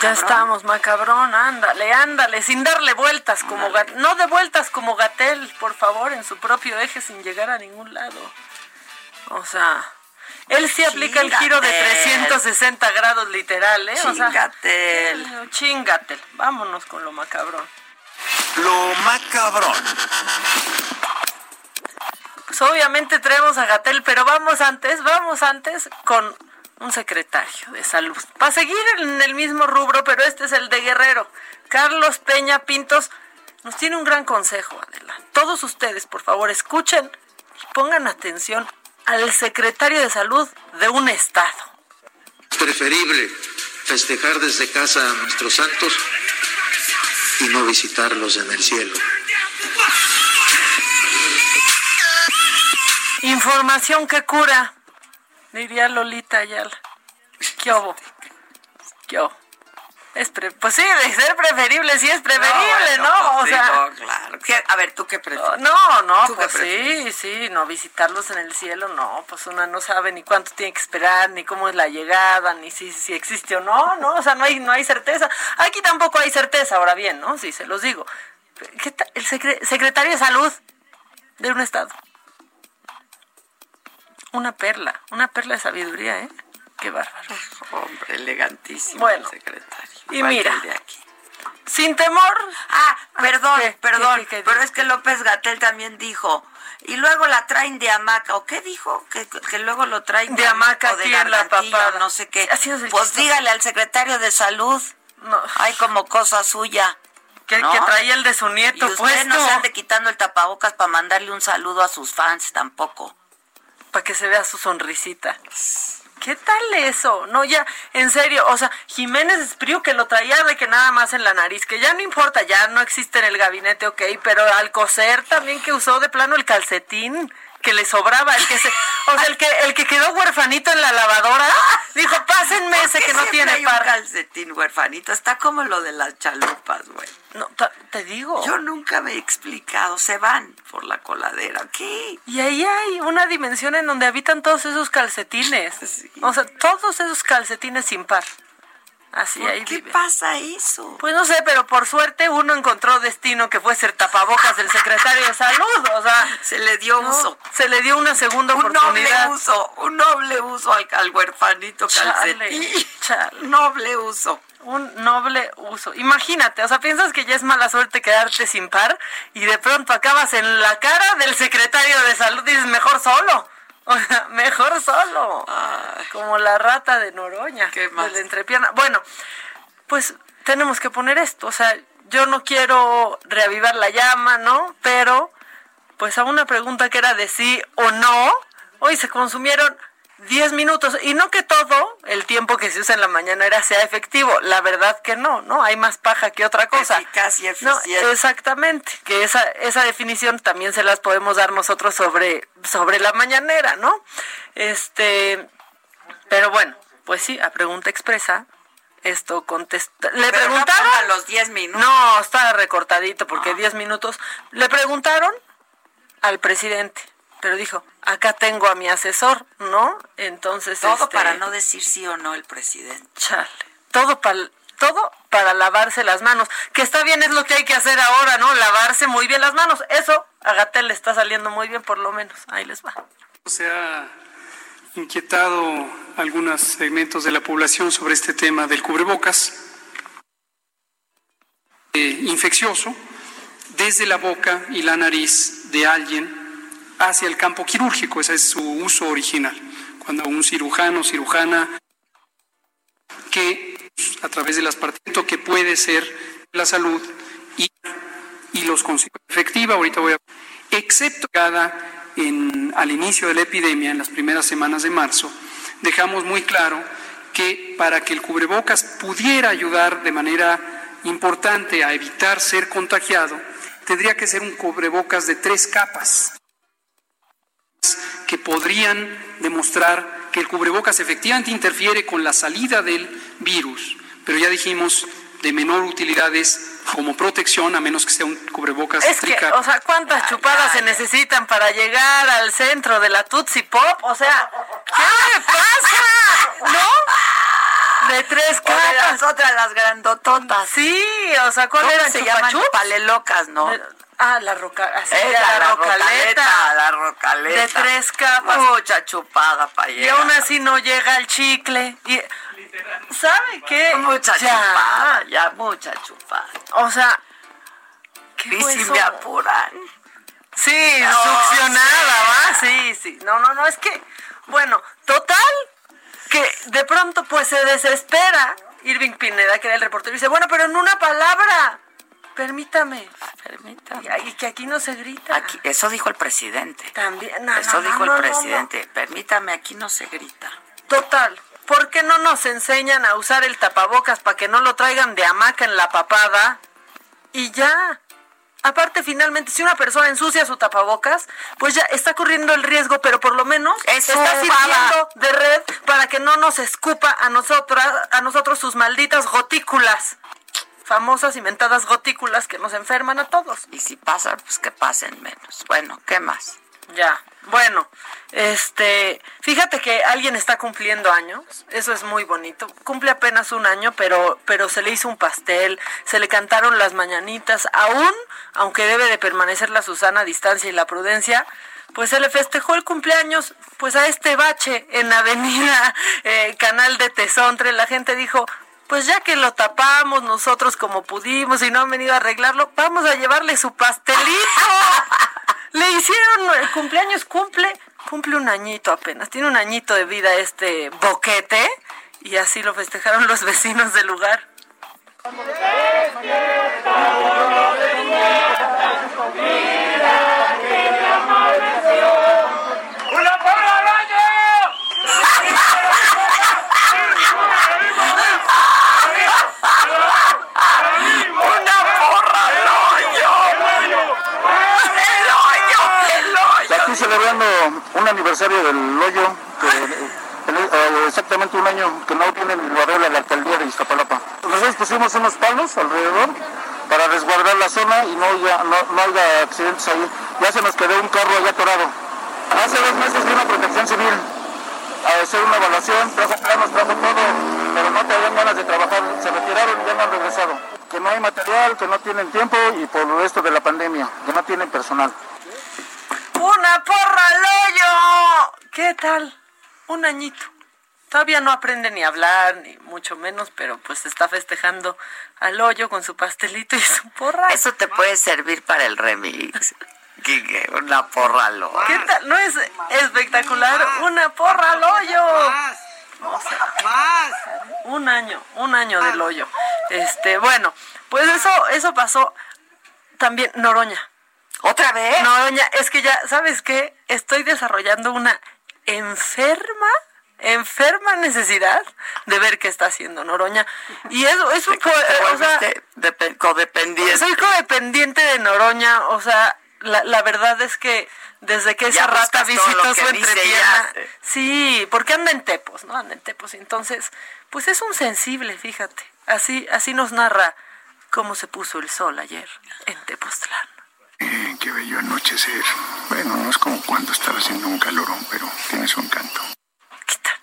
Ya estamos, macabrón, ándale, ándale, sin darle vueltas como Gat- no de vueltas como Gatel, por favor, en su propio eje sin llegar a ningún lado. O sea, él sí aplica el giro de Chingatel. 360 grados literal, ¿eh? O sea, Chingatel. chingatel. Vámonos con lo macabrón. Lo macabrón. Pues obviamente traemos a Gatel, pero vamos antes, vamos antes con un secretario de salud. Para seguir en el mismo rubro, pero este es el de Guerrero. Carlos Peña Pintos nos tiene un gran consejo, Adela. Todos ustedes, por favor, escuchen y pongan atención al secretario de salud de un estado. preferible festejar desde casa a nuestros santos y no visitarlos en el cielo. Información que cura, diría Lolita Ayala. ¿Qué hubo? ¿Qué hubo? Es pre- pues sí, de ser preferible, sí es preferible, ¿no? bueno, pues sí, sea, no, claro. ¿Qué- A ver, ¿tú qué prefieres? no, no, ¿Tú qué pues sí, sí, no visitarlos en el cielo, no, pues una no sabe ni cuánto tiene que esperar, ni cómo es la llegada, ni si, si existe o no, no, o sea, no hay, no hay certeza. Aquí tampoco hay certeza, ahora bien, ¿no? Sí, se los digo. ¿Qué tal? El secre- secretario de salud de un estado. Una perla, una perla de sabiduría, ¿eh? Qué bárbaro. Hombre, elegantísimo Bueno, el secretario. y mira. de aquí. Sin temor. Ah, perdón, ¿qué? perdón, ¿Qué, qué, qué pero es que López Gatel también dijo, y luego la traen de hamaca, ¿o qué dijo? Que, que luego lo traen De hamaca o de gargantilla, no sé qué. Pues dígale al secretario de salud, No, hay como cosa suya. que, ¿no? que traía el de su Y nieto usted puesto. no se ande quitando el tapabocas para mandarle un saludo a sus fans tampoco. Para que se vea su sonrisita. ¿Qué tal eso? No, ya, en serio, o sea, Jiménez Espriu que lo traía de que nada más en la nariz, que ya no importa, ya no existe en el gabinete, ok, pero al coser también que usó de plano el calcetín que le sobraba, el que se, o sea, el que, el que quedó huerfanito en la lavadora, dijo, pásenme ¿Por ese que no tiene hay un par. calcetín huerfanito, está como lo de las chalupas, güey. No, te digo. Yo nunca me he explicado, se van por la coladera, ¿qué? Y ahí hay una dimensión en donde habitan todos esos calcetines. Sí. O sea, todos esos calcetines sin par. Así ahí ¿Por qué viven. pasa eso? Pues no sé, pero por suerte uno encontró destino que fue ser tapabocas del secretario de salud. O sea, Se le dio ¿no? uso. se le dio una segunda Un noble oportunidad. uso, un noble uso al, al huerfanito Chale, calcetín. chale. Noble uso. Un noble uso. Imagínate, o sea, piensas que ya es mala suerte quedarte sin par y de pronto acabas en la cara del secretario de salud. Dices, mejor solo. Mejor solo. Ay. Como la rata de Noroña. ¿Qué más? De la entrepierna. Bueno, pues tenemos que poner esto. O sea, yo no quiero reavivar la llama, ¿no? Pero, pues a una pregunta que era de sí o no, hoy se consumieron 10 minutos. Y no que todo el tiempo que se usa en la mañanera sea efectivo. La verdad que no, ¿no? Hay más paja que otra cosa. Eficaz y No, eficiente. exactamente. Que esa, esa definición también se las podemos dar nosotros sobre, sobre la mañanera, ¿no? Este, pero bueno, pues sí, a pregunta expresa, esto contesta. Le Pero no preguntaron. pongan los 10 minutos. No, está recortadito porque 10 minutos. Le preguntaron al presidente, pero dijo, acá tengo a mi asesor, ¿no? Entonces. Todo este, para no decir sí o no el presidente. Chale. Todo para todo para lavarse las manos. Que está bien, es lo que hay que hacer ahora, ¿no? Lavarse muy bien las manos. Eso a Gatel le está saliendo muy bien, por lo menos. Ahí les va. Se ha inquietado algunos segmentos de la población sobre este tema del cubrebocas eh, infeccioso desde la boca y la nariz de alguien hacia el campo quirúrgico. Ese es su uso original. Cuando un cirujano cirujana que a través del aspartento que puede ser la salud y, y los consejos efectiva, ahorita voy a excepto cada en, al inicio de la epidemia, en las primeras semanas de marzo, dejamos muy claro que para que el cubrebocas pudiera ayudar de manera importante a evitar ser contagiado, tendría que ser un cubrebocas de tres capas que podrían demostrar que el cubrebocas efectivamente interfiere con la salida del virus, pero ya dijimos de menor utilidad es como protección a menos que sea un cubrebocas Es que, o sea, ¿cuántas chupadas se necesitan para llegar al centro de la Tootsie Pop? O sea, ¿qué le pasa? ¿No? De tres O de las capas. otras, las grandototas. Sí, o sea, ¿cuál ¿Cómo era se llaman? Palelocas, ¿no? Ah, la roca, así era, la, la rocaleta, rocaleta. la rocaleta. De tres capas. Mucha chupada para Y aún así no llega el chicle. Y, ¿Sabe qué? Mucha Ya. chupada, ya mucha chupada. O sea, ¿qué Y si me apuran. Sí, No, succionada, sí. ¿va? Sí, sí. No, no, no, es que, bueno, total, que de pronto pues se desespera Irving Pineda, que era el reportero, y dice, bueno, pero en una palabra, permítame. Permítame. Y, que aquí no se grita. Aquí, eso dijo el presidente. También, no, Eso no, dijo no, el presidente. Permítame, aquí no se grita. Total, ¿por qué no nos enseñan a usar el tapabocas para que no lo traigan de hamaca en la papada? Y ya. Aparte, finalmente, si una persona ensucia su tapabocas, pues ya está corriendo el riesgo, pero por lo menos Es está sirviendo de red para que no nos escupa a nosotras, a nosotros sus malditas gotículas. Famosas y mentadas gotículas que nos enferman a todos. Y si pasan, pues que pasen menos. Bueno, ¿qué más? Ya, bueno, este, fíjate que alguien está cumpliendo años, eso es muy bonito. Cumple apenas un año, pero, pero se le hizo un pastel, se le cantaron las mañanitas, aún, aunque debe de permanecer la Susana distancia y la prudencia, pues se le festejó el cumpleaños, pues a este bache en Avenida eh, Canal de Tesontre, la gente dijo, pues ya que lo tapamos nosotros como pudimos y no han venido a arreglarlo, vamos a llevarle su pastelito. Le hicieron el cumpleaños, cumple, cumple un añito apenas, tiene un añito de vida este boquete y así lo festejaron los vecinos del lugar. ¡Una porra al año! ¡Una porra al hoyo! ¡El hoyo! ¡El hoyo! Aquí celebrando un aniversario del hoyo, que, eh, exactamente un año que no tiene el barrera la alcaldía de Iztapalapa. Nosotros pusimos unos palos alrededor para resguardar la zona y no, ya, no haya accidentes ahí. Ya se nos quedó un carro allá atorado. Hace dos meses vino Protección Civil a hacer una evaluación, trajo planos, trajo todo, pero no tenían ganas de trabajar, se retiraron y ya no han regresado. Que no hay material, que no tienen tiempo y por esto de la pandemia, que no tienen personal. ¡Una porra al hoyo! ¿Qué tal? Un añito. Todavía no aprende ni a hablar, ni mucho menos, pero pues está festejando al hoyo con su pastelito y su porra. Eso te puede servir para el remix. Quique, una porra al hoyo. ¿Qué tal? ¿No es espectacular? ¡Una porra al hoyo! O sea, más. Un año, un año del hoyo. Este, bueno, pues eso, eso pasó también Noroña. ¿Otra vez? Noroña, es que ya, ¿sabes qué? Estoy desarrollando una enferma enferma necesidad de ver qué está haciendo Noroña. Y eso es un o sea, codependiente. Soy codependiente de Noroña, o sea, la, la verdad es que desde que esa rata visitó su entrepierna. Sí, porque anda en tepos, ¿no? Anda en tepos. Entonces, pues es un sensible, fíjate. Así, así nos narra cómo se puso el sol ayer en Tepoztlán. Eh, qué bello anochecer. Bueno, no es como cuando estaba haciendo un calorón, pero tiene su encanto. ¿Qué tal?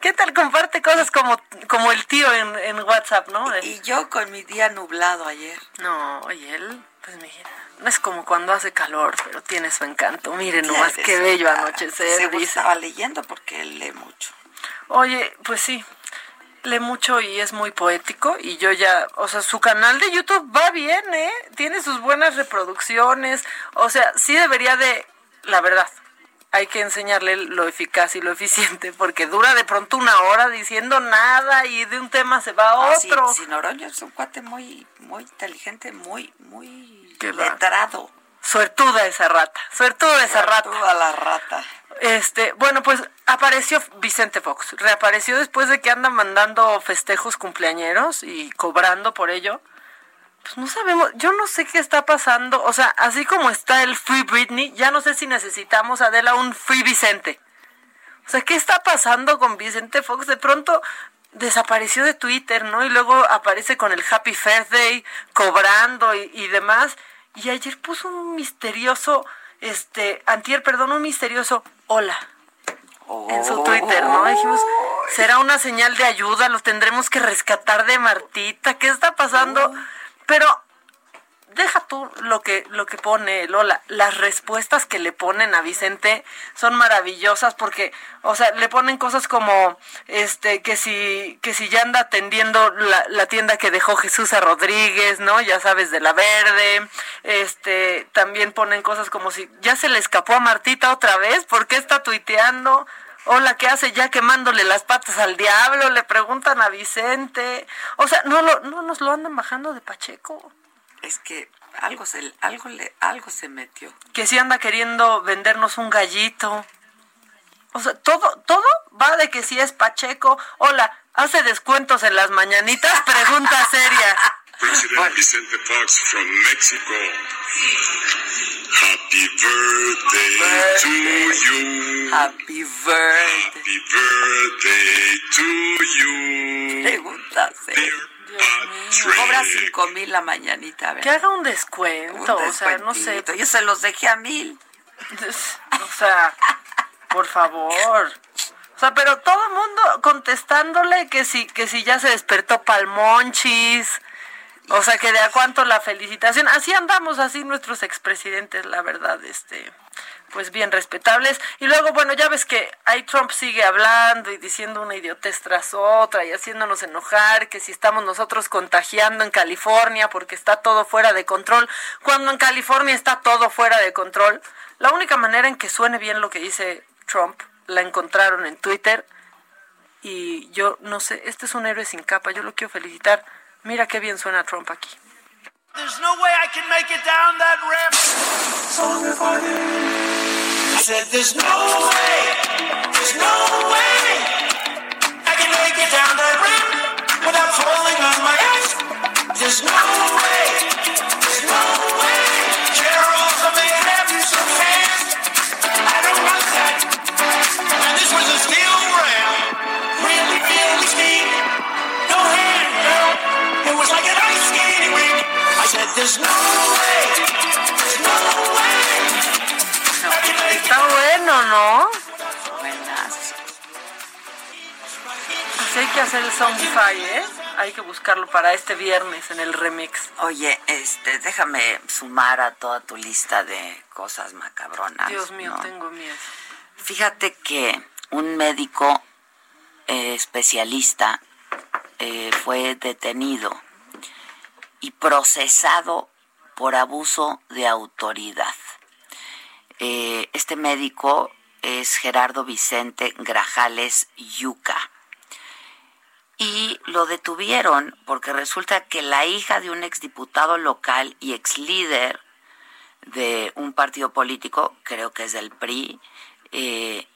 ¿Qué tal comparte cosas como, como el tío en, en WhatsApp, no? Y yo con mi día nublado ayer. No, y él, pues mira, no es como cuando hace calor, pero tiene su encanto. Miren nomás qué bello anochecer. Se estaba leyendo porque él lee mucho. Oye, pues sí, lee mucho y es muy poético y yo ya, o sea, su canal de YouTube va bien, ¿eh? Tiene sus buenas reproducciones, o sea, sí debería de, la verdad, hay que enseñarle lo eficaz y lo eficiente porque dura de pronto una hora diciendo nada y de un tema se va a otro. Ah, sí, Noroño es un cuate muy, muy inteligente, muy, muy letrado. Suertuda esa rata, suertuda esa rata. Suertuda la rata. Este, bueno, pues apareció Vicente Fox, reapareció después de que anda mandando festejos cumpleañeros y cobrando por ello. Pues no sabemos, yo no sé qué está pasando, o sea, así como está el Free Britney, ya no sé si necesitamos, Adela, un Free Vicente. O sea, ¿qué está pasando con Vicente Fox? De pronto desapareció de Twitter, ¿no? Y luego aparece con el Happy Birthday, cobrando y, y demás. Y ayer puso un misterioso, este, antier, perdón, un misterioso hola en su Twitter, ¿no? Dijimos, será una señal de ayuda, lo tendremos que rescatar de Martita, ¿qué está pasando? Pero deja tú lo que lo que pone Lola, las respuestas que le ponen a Vicente son maravillosas porque, o sea, le ponen cosas como este que si que si ya anda atendiendo la, la tienda que dejó Jesús a Rodríguez, ¿no? Ya sabes de la verde. Este, también ponen cosas como si ya se le escapó a Martita otra vez, ¿por qué está tuiteando? Hola, ¿qué hace ya quemándole las patas al diablo? Le preguntan a Vicente. O sea, no, lo, no nos lo andan bajando de Pacheco es que algo se, algo le, algo se metió. Que si anda queriendo vendernos un gallito. O sea, todo, todo va de que si es Pacheco. Hola, hace descuentos en las mañanitas, pregunta seria. President Vicente Fox from Mexico. Happy birthday, to you. Happy birthday. Happy birthday to you. Pregunta seria. Cobra cinco mil la mañanita. A ver. Que haga un descuento, o sea, no sé. Yo se los dejé a mil. O sea, por favor. O sea, pero todo el mundo contestándole que si, que si ya se despertó Palmonchis. O sea, que de a cuánto la felicitación. Así andamos, así nuestros expresidentes, la verdad, este pues bien respetables. Y luego, bueno, ya ves que ahí Trump sigue hablando y diciendo una idiotez tras otra y haciéndonos enojar, que si estamos nosotros contagiando en California porque está todo fuera de control, cuando en California está todo fuera de control. La única manera en que suene bien lo que dice Trump la encontraron en Twitter y yo no sé, este es un héroe sin capa, yo lo quiero felicitar. Mira qué bien suena Trump aquí. There's no way I can make it down that ramp. I said, there's no way, there's no way I can make it down that ramp without falling on my ass. There's no way, there's no way. Gerald, I may have you some fans. I don't want that. And this was a steel ramp, really, really steep. No hand, girl. It was like an ice skating rink. I said, there's no way, there's no way. Está bueno, ¿no? Buenas. Así hay que hacer el Soundify, ¿eh? Hay que buscarlo para este viernes en el remix. Oye, este, déjame sumar a toda tu lista de cosas macabronas. Dios mío, ¿no? tengo miedo. Fíjate que un médico eh, especialista eh, fue detenido y procesado por abuso de autoridad. Eh, este médico es Gerardo Vicente Grajales Yuca. y lo detuvieron porque resulta que la hija de un exdiputado local y ex líder de un partido político, creo que es del PRI, eh,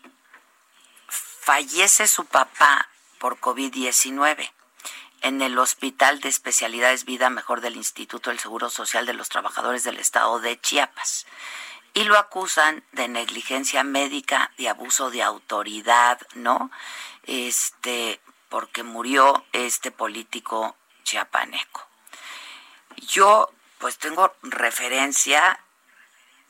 fallece su papá por COVID-19 en el Hospital de Especialidades Vida Mejor del Instituto del Seguro Social de los Trabajadores del Estado de Chiapas. Y lo acusan de negligencia médica, de abuso de autoridad, ¿no? Este, porque murió este político chiapaneco. Yo, pues tengo referencia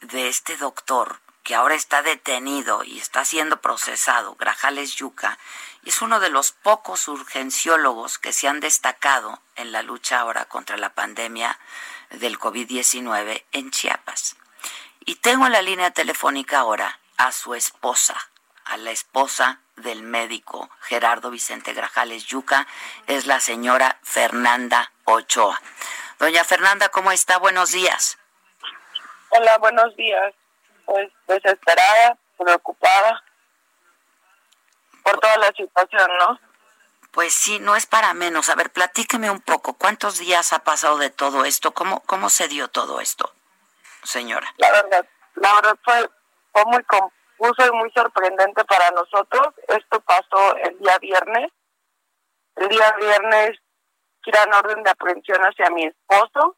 de este doctor que ahora está detenido y está siendo procesado, Grajales Yuca, es uno de los pocos urgenciólogos que se han destacado en la lucha ahora contra la pandemia del COVID-19 en Chiapas. Y tengo en la línea telefónica ahora a su esposa, a la esposa del médico Gerardo Vicente Grajales Yuca, es la señora Fernanda Ochoa. Doña Fernanda, ¿cómo está? Buenos días. Hola, buenos días. Pues desesperada, preocupada por toda la situación, ¿no? Pues sí, no es para menos. A ver, platíqueme un poco. ¿Cuántos días ha pasado de todo esto? ¿Cómo, cómo se dio todo esto, señora? La verdad, la verdad fue, fue muy confuso y muy sorprendente para nosotros. Esto pasó el día viernes. El día viernes tiran orden de aprehensión hacia mi esposo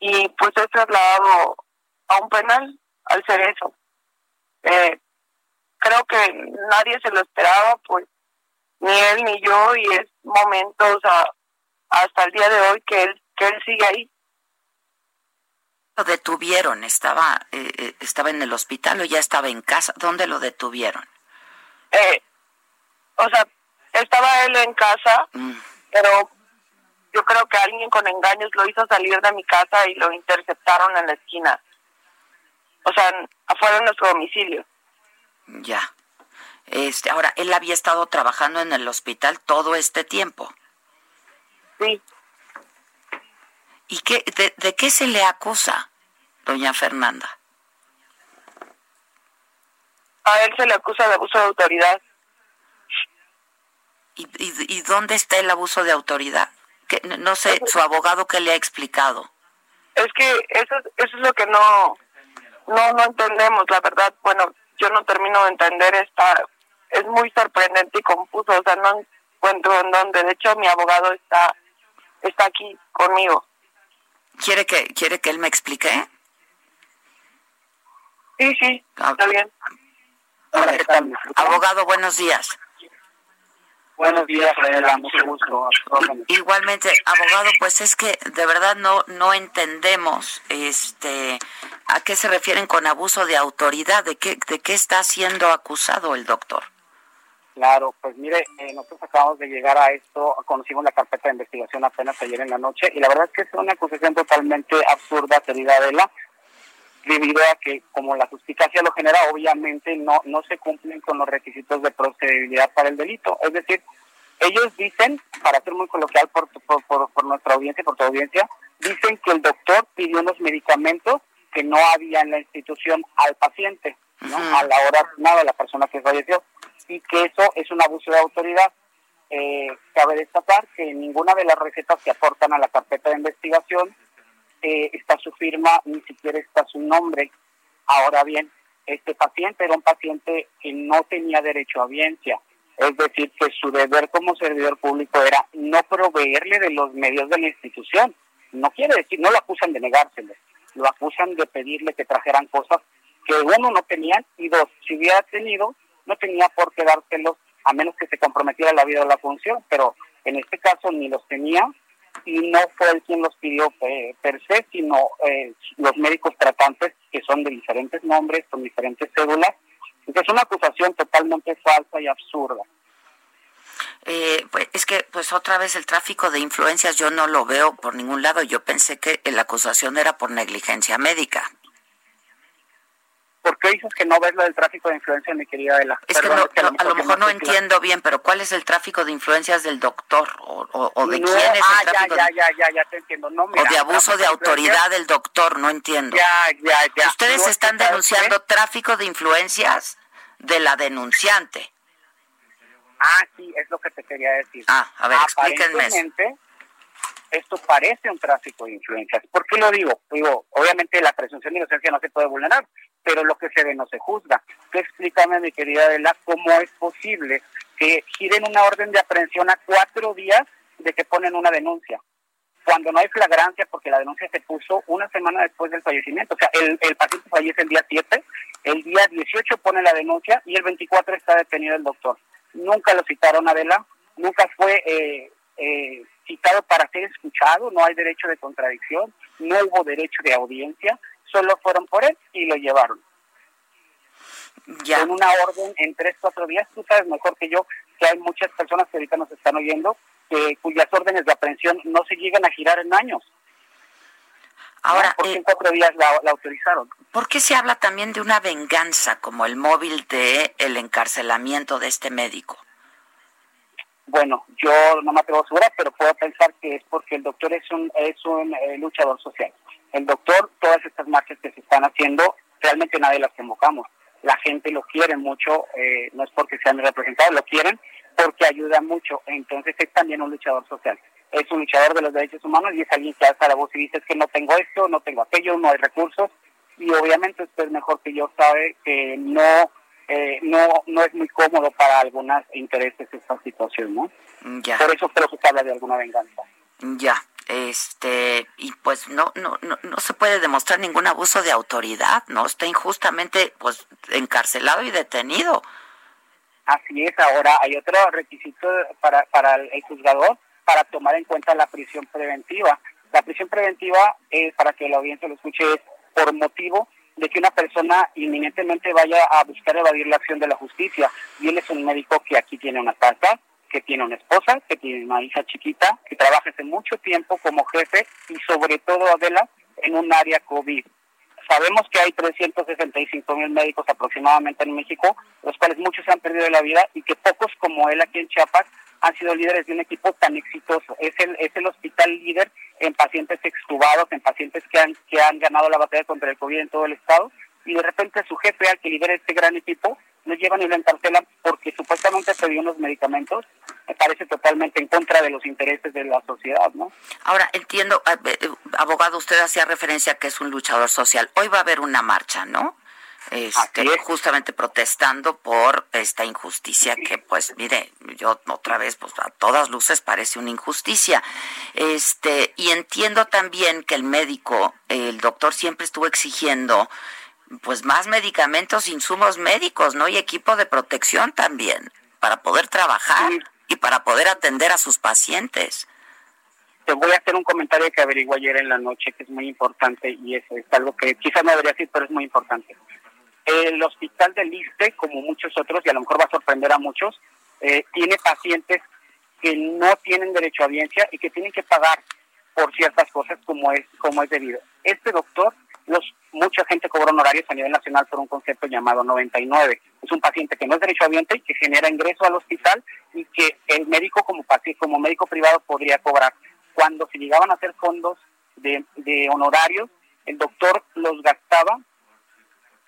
y pues he trasladado a un penal al cerezo. Eh, creo que nadie se lo esperaba, pues ni él ni yo, y es momentos hasta el día de hoy que él, que él sigue ahí. Lo detuvieron, estaba, eh, eh, estaba en el hospital o ya estaba en casa. ¿Dónde lo detuvieron? Eh, o sea, estaba él en casa, Mm. pero yo creo que alguien con engaños lo hizo salir de mi casa y lo interceptaron en la esquina. O sea, afuera de nuestro domicilio. Ya. Este, ahora, él había estado trabajando en el hospital todo este tiempo. Sí. ¿Y qué, de, de qué se le acusa, doña Fernanda? A él se le acusa de abuso de autoridad. ¿Y, y, y dónde está el abuso de autoridad? Que, no- no sé, su abogado qué le ha explicado. Es que eso, eso es lo que no, no, no entendemos, la verdad. Bueno, yo no termino de entender esta, es muy sorprendente y confuso, o sea, no encuentro en dónde. De hecho, mi abogado está, está aquí conmigo. ¿Quiere que, quiere que él me explique? Sí, sí, está bien. Abogado, buenos días. Buenos días, Adela, mucho gusto. Igualmente, abogado, pues es que de verdad no no entendemos este a qué se refieren con abuso de autoridad, de qué de qué está siendo acusado el doctor. Claro, pues mire, eh, nosotros acabamos de llegar a esto, conocimos la carpeta de investigación apenas ayer en la noche y la verdad es que es una acusación totalmente absurda, querida Adela, debido a que como la justicia lo genera, obviamente no, no se cumplen con los requisitos de procedibilidad para el delito. Es decir, ellos dicen, para ser muy coloquial por, por, por, por nuestra audiencia, por tu audiencia, dicen que el doctor pidió unos medicamentos que no había en la institución al paciente, ¿no? a la hora asignada de la persona que falleció, y que eso es un abuso de autoridad. Eh, cabe destacar que ninguna de las recetas que aportan a la carpeta de investigación eh, está su firma, ni siquiera está su nombre. Ahora bien, este paciente era un paciente que no tenía derecho a audiencia. Es decir, que su deber como servidor público era no proveerle de los medios de la institución. No quiere decir, no lo acusan de negárselo, lo acusan de pedirle que trajeran cosas que uno no tenían y dos, si hubiera tenido, no tenía por qué dárselos a menos que se comprometiera la vida o la función, pero en este caso ni los tenía y no fue él quien los pidió eh, per se, sino eh, los médicos tratantes que son de diferentes nombres, con diferentes cédulas. Entonces es una acusación totalmente falsa y absurda. Eh, pues es que pues otra vez el tráfico de influencias yo no lo veo por ningún lado. Yo pensé que la acusación era por negligencia médica. ¿Por qué dices que no ves lo del tráfico de influencia, mi querida Adela? Es que no- es que no- a lo mejor no claro. entiendo bien, pero ¿cuál es el tráfico de influencias del doctor o, o- o de No, quién es ah, el tráfico ya, de- ya, ya, ya, ya te entiendo. No, o mira, de abuso de autoridad influencias- del doctor? No entiendo. Ya, ya, ya. Ustedes están ¿sabes denunciando tráfico de influencias de la denunciante. Ah, sí, es lo que te quería decir. Ah, a ver, explíquenme eso. Esto parece un tráfico de influencias. ¿Por qué lo digo? Digo, obviamente la presunción de inocencia no se puede vulnerar, pero lo que se ve no se juzga. Tú explícame, mi querida Adela, cómo es posible que giren una orden de aprehensión a cuatro días de que ponen una denuncia, cuando no hay flagrancia, porque la denuncia se puso una semana después del fallecimiento. O sea, el, el paciente fallece el día 7, el día 18 pone la denuncia y el 24 está detenido el doctor. Nunca lo citaron Adela, nunca fue eh, eh, citado para ser escuchado, no hay derecho de contradicción, no hubo derecho de audiencia, solo fueron por él y lo llevaron. Ya. Con una orden en tres, cuatro días, tú sabes mejor que yo que hay muchas personas que ahorita nos están oyendo que cuyas órdenes de aprehensión no se llegan a girar en años. Ahora, porque eh, en cuatro días la, la autorizaron. ¿Por qué se habla también de una venganza como el móvil de el encarcelamiento de este médico? Bueno, yo no me atrevo a asegurar, pero puedo pensar que es porque el doctor es un es un eh, luchador social. El doctor, todas estas marchas que se están haciendo, realmente nadie las convocamos. La gente lo quiere mucho, eh, no es porque sean representados, lo quieren porque ayuda mucho. Entonces es también un luchador social. Es un luchador de los derechos humanos y es alguien que alza la voz y dice es que no tengo esto, no tengo aquello, no hay recursos. Y obviamente usted mejor que yo sabe que no eh, no no es muy cómodo para algunos intereses esta situación, ¿no? Ya. Por eso creo que se habla de alguna venganza. Ya, este, y pues no, no, no, no se puede demostrar ningún abuso de autoridad, ¿no? Está injustamente, pues, encarcelado y detenido. Así es, ahora hay otro requisito para, para el juzgador para tomar en cuenta la prisión preventiva. La prisión preventiva, eh, para que la audiencia lo escuche, es por motivo de que una persona inminentemente vaya a buscar evadir la acción de la justicia. Y él es un médico que aquí tiene una casa, que tiene una esposa, que tiene una hija chiquita, que trabaja hace mucho tiempo como jefe y sobre todo, Adela, en un área COVID. Sabemos que hay 365 mil médicos aproximadamente en México, los cuales muchos han perdido la vida y que pocos como él aquí en Chiapas han sido líderes de un equipo tan exitoso. Es el, es el hospital líder en pacientes extubados, en pacientes que han, que han ganado la batalla contra el COVID en todo el estado y de repente su jefe al que lidera este gran equipo lo llevan y lo encarcelan porque supuestamente pidió unos medicamentos, me parece totalmente en contra de los intereses de la sociedad, ¿no? Ahora, entiendo, eh, abogado, usted hacía referencia a que es un luchador social. Hoy va a haber una marcha, ¿no? Este, justamente protestando por esta injusticia que, pues, mire, yo otra vez, pues, a todas luces parece una injusticia. Este, y entiendo también que el médico, el doctor siempre estuvo exigiendo, pues, más medicamentos, insumos médicos, ¿no? Y equipo de protección también, para poder trabajar y para poder atender a sus pacientes. Te voy a hacer un comentario que averigué ayer en la noche que es muy importante y es, es algo que quizás no debería decir, pero es muy importante. El hospital del ISTE, como muchos otros, y a lo mejor va a sorprender a muchos, eh, tiene pacientes que no tienen derecho a audiencia y que tienen que pagar por ciertas cosas como es como es debido. Este doctor, los mucha gente cobra honorarios a nivel nacional por un concepto llamado 99. Es un paciente que no es derecho audiencia y que genera ingreso al hospital y que el médico como como médico privado podría cobrar. Cuando se llegaban a hacer fondos de, de honorarios, el doctor los gastaba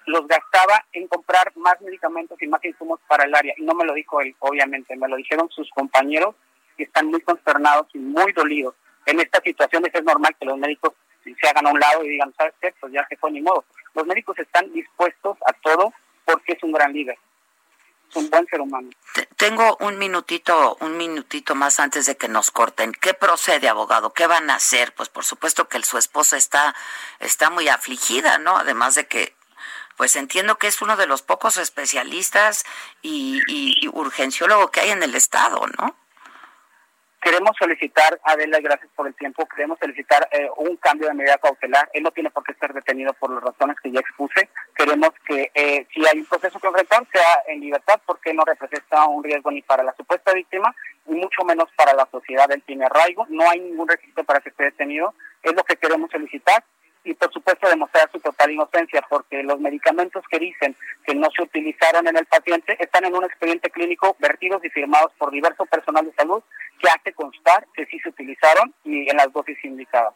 los gastaba en comprar más medicamentos y más insumos para el área. Y no me lo dijo él, obviamente, me lo dijeron sus compañeros que están muy consternados y muy dolidos. En estas situaciones es normal que los médicos se hagan a un lado y digan, ¿sabes qué? Pues ya se fue ni modo. Los médicos están dispuestos a todo porque es un gran líder. Es un buen ser humano. Te- Tengo un minutito, un minutito más antes de que nos corten. ¿Qué procede, abogado? ¿Qué van a hacer? Pues por supuesto que su esposa está, está muy afligida, ¿no? Además de que, pues entiendo que es uno de los pocos especialistas y, y- y urgenciólogo que hay en el estado, ¿no? Queremos solicitar, Adela, gracias por el tiempo, queremos solicitar eh, un cambio de medida cautelar. Él no tiene por qué estar detenido por las razones que ya expuse. Queremos que eh, si hay un proceso que enfrentar sea en libertad porque no representa un riesgo ni para la supuesta víctima y mucho menos para la sociedad. Él tiene arraigo, no hay ningún requisito para que esté detenido. Es lo que queremos solicitar y por supuesto demostrar su total inocencia porque los medicamentos que dicen que no se utilizaron en el paciente están en un expediente clínico vertidos y firmados por diverso personal de salud que hace constar que sí se utilizaron y en las dosis indicadas.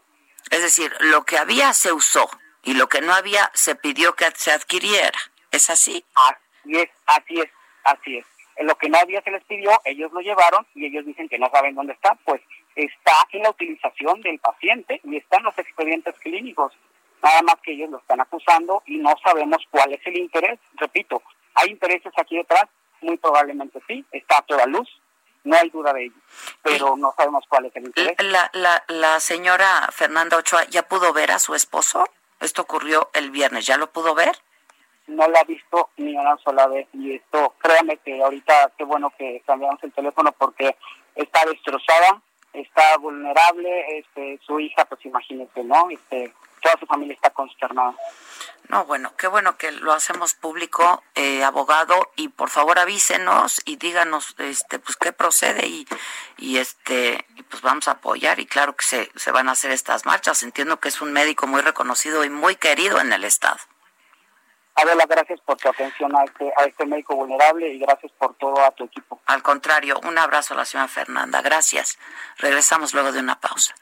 Es decir, lo que había se usó y lo que no había se pidió que se adquiriera. ¿Es así? Así es, así es, así es. lo que nadie se les pidió, ellos lo llevaron y ellos dicen que no saben dónde está, pues está en la utilización del paciente y están los expedientes clínicos. Nada más que ellos lo están acusando y no sabemos cuál es el interés. Repito, ¿hay intereses aquí detrás? Muy probablemente sí, está a toda luz, no hay duda de ello, pero no sabemos cuál es el interés. La, la, la señora Fernanda Ochoa ya pudo ver a su esposo. Esto ocurrió el viernes. ¿Ya lo pudo ver? no la ha visto ni una sola vez y esto, créame que ahorita qué bueno que cambiamos el teléfono porque está destrozada, está vulnerable, este, su hija, pues imagínate, ¿no? Este, toda su familia está consternada. No, bueno, qué bueno que lo hacemos público, eh, abogado, y por favor avísenos y díganos, este, pues qué procede y, y este, y pues vamos a apoyar y claro que se, se van a hacer estas marchas. Entiendo que es un médico muy reconocido y muy querido en el estado. Adela, gracias por tu atención a este, a este médico vulnerable y gracias por todo a tu equipo. Al contrario, un abrazo a la señora Fernanda. Gracias. Regresamos luego de una pausa.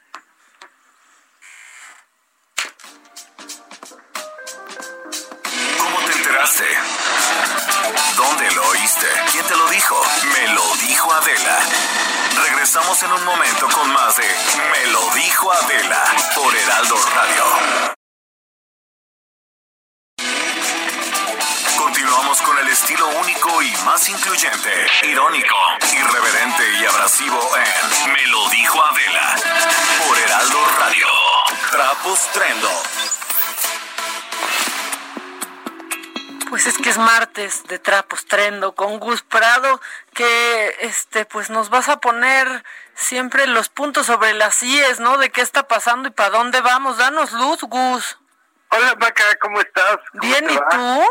¿Cómo te enteraste? ¿Dónde lo oíste? ¿Quién te lo dijo? Me lo dijo Adela. Regresamos en un momento con más de Me lo dijo Adela por Heraldo Radio. Continuamos con el estilo único y más incluyente, irónico, irreverente y abrasivo en Me lo dijo Adela por Heraldo Radio. Trapos Trendo. Pues es que es martes de Trapos Trendo con Gus Prado, que este pues nos vas a poner siempre los puntos sobre las IES, ¿no? De qué está pasando y para dónde vamos. Danos luz, Gus. Hola, Maca, ¿cómo estás? ¿Cómo Bien, ¿y va? tú?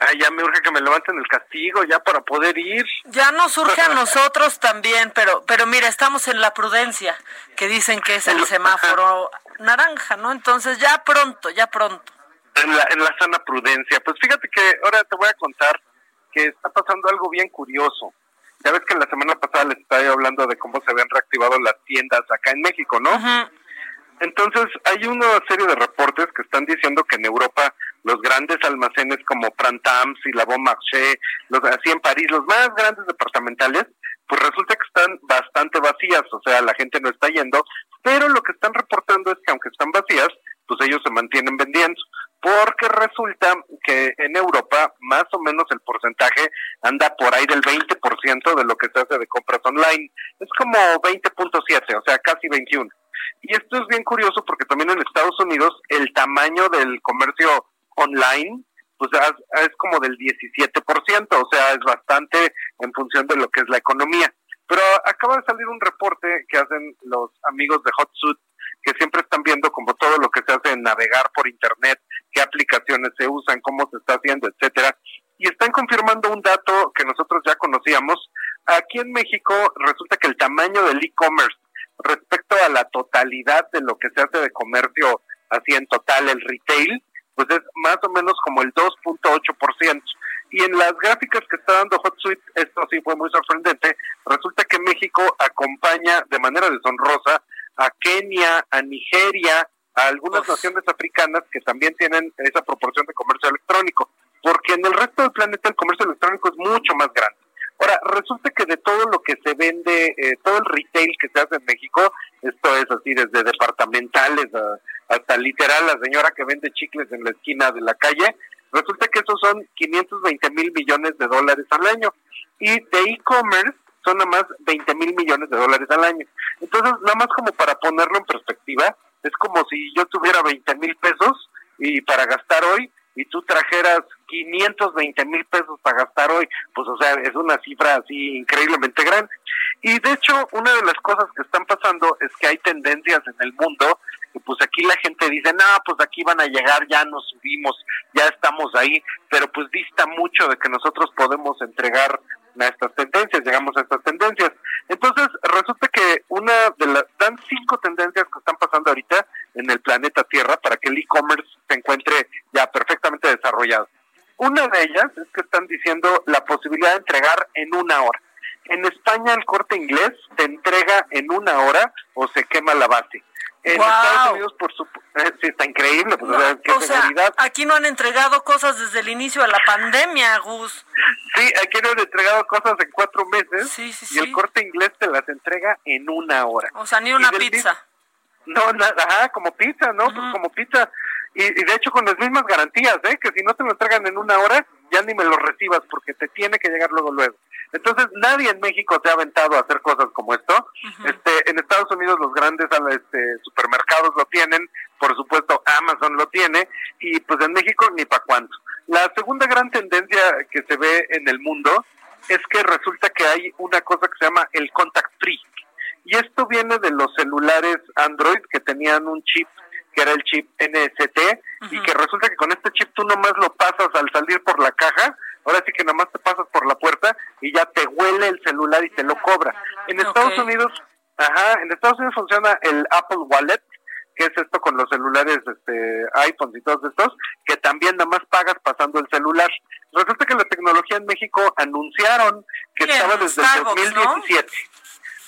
Ay, ya me urge que me levanten el castigo ya para poder ir. Ya nos surge a nosotros también, pero, pero mira, estamos en la prudencia, que dicen que es el semáforo naranja, ¿no? Entonces ya pronto, ya pronto. En la, en la sana prudencia. Pues fíjate que ahora te voy a contar que está pasando algo bien curioso. Ya ves que la semana pasada les estaba hablando de cómo se habían reactivado las tiendas acá en México, ¿no? Entonces, hay una serie de reportes que están diciendo que en Europa los grandes almacenes como Prantams y La Bon Marché, los así en París, los más grandes departamentales, pues resulta que están bastante vacías, o sea, la gente no está yendo, pero lo que están reportando es que aunque están vacías, pues ellos se mantienen vendiendo, porque resulta que en Europa más o menos el porcentaje anda por ahí del 20% de lo que se hace de compras online, es como 20.7, o sea, casi 21. Y esto es bien curioso porque también en Estados Unidos el tamaño del comercio online pues es, como del 17%, o sea, es bastante en función de lo que es la economía. Pero acaba de salir un reporte que hacen los amigos de HotSuite, que siempre están viendo como todo lo que se hace en navegar por internet, qué aplicaciones se usan, cómo se está haciendo, etcétera, y están confirmando un dato que nosotros ya conocíamos. Aquí en México resulta que el tamaño del e-commerce respecto a la totalidad de lo que se hace de comercio así en total el retail, pues es más o menos como el 2.8%. Y en las gráficas que está dando HotSuite, esto sí fue muy sorprendente, resulta que México acompaña de manera deshonrosa a Kenia, a Nigeria, a algunas naciones africanas que también tienen esa proporción de comercio electrónico, porque en el resto del planeta el comercio electrónico es mucho más grande. Ahora, resulta que de todo lo que se vende, eh, todo el retail que se hace en México, esto es así desde departamentales a- hasta literal la señora que vende chicles en la esquina de la calle, resulta que esos son 520 mil millones de dólares al año. Y de e-commerce son nada más 20 mil millones de dólares al año. Entonces, nada más como para ponerlo en perspectiva, es como si yo tuviera 20 mil pesos y para gastar hoy y tú trajeras 520 mil pesos para gastar hoy, pues o sea, es una cifra así increíblemente grande. Y de hecho, una de las cosas que están pasando es que hay tendencias en el mundo, y pues aquí la gente dice, no, pues aquí van a llegar, ya nos subimos, ya estamos ahí, pero pues dista mucho de que nosotros podemos entregar a estas tendencias, llegamos a estas tendencias. Entonces, resulta que una de las, dan cinco tendencias que están pasando ahorita en el planeta Tierra para que el e-commerce se encuentre ya perfectamente desarrollado. Una de ellas es que están diciendo la posibilidad de entregar en una hora. En España el corte inglés te entrega en una hora o se quema la base. En. Estados Unidos, por supuesto, sí, está increíble, pues, o sea, qué O sea, aquí no han entregado cosas desde el inicio de la pandemia, Gus. Sí, aquí nos han entregado cosas en cuatro meses Sí, sí, y el corte inglés te las entrega en una hora. O sea, ni una pizza. No, nada, ajá, como pizza, ¿no? Pues como pizza. Y, y de hecho con las mismas garantías, ¿eh? Que si no te lo entregan en una hora, ya ni me lo recibas porque te tiene que llegar luego, luego. Entonces, nadie en México se ha aventado a hacer cosas como esto. Este, en Estados Unidos los grandes este, supermercados lo tienen, por supuesto Amazon lo tiene, y pues en México ni pa' cuánto. La segunda gran tendencia que se ve en el mundo es que resulta que hay una cosa que se llama el contact free. Y esto viene de los celulares Android que tenían un chip que era el chip NST y que resulta que con este chip tú nomás lo pasas al salir por la caja, ahora sí que nomás te pasas por la puerta y ya te huele el celular y te lo cobra. En Estados Unidos, ajá, en Estados Unidos funciona el Apple Wallet, que es esto con los celulares este iPhones y todos estos, que también nada más pagas pasando el celular. Resulta que la tecnología en México anunciaron que Sí, estaba desde el Starbucks, ¿no? 2017.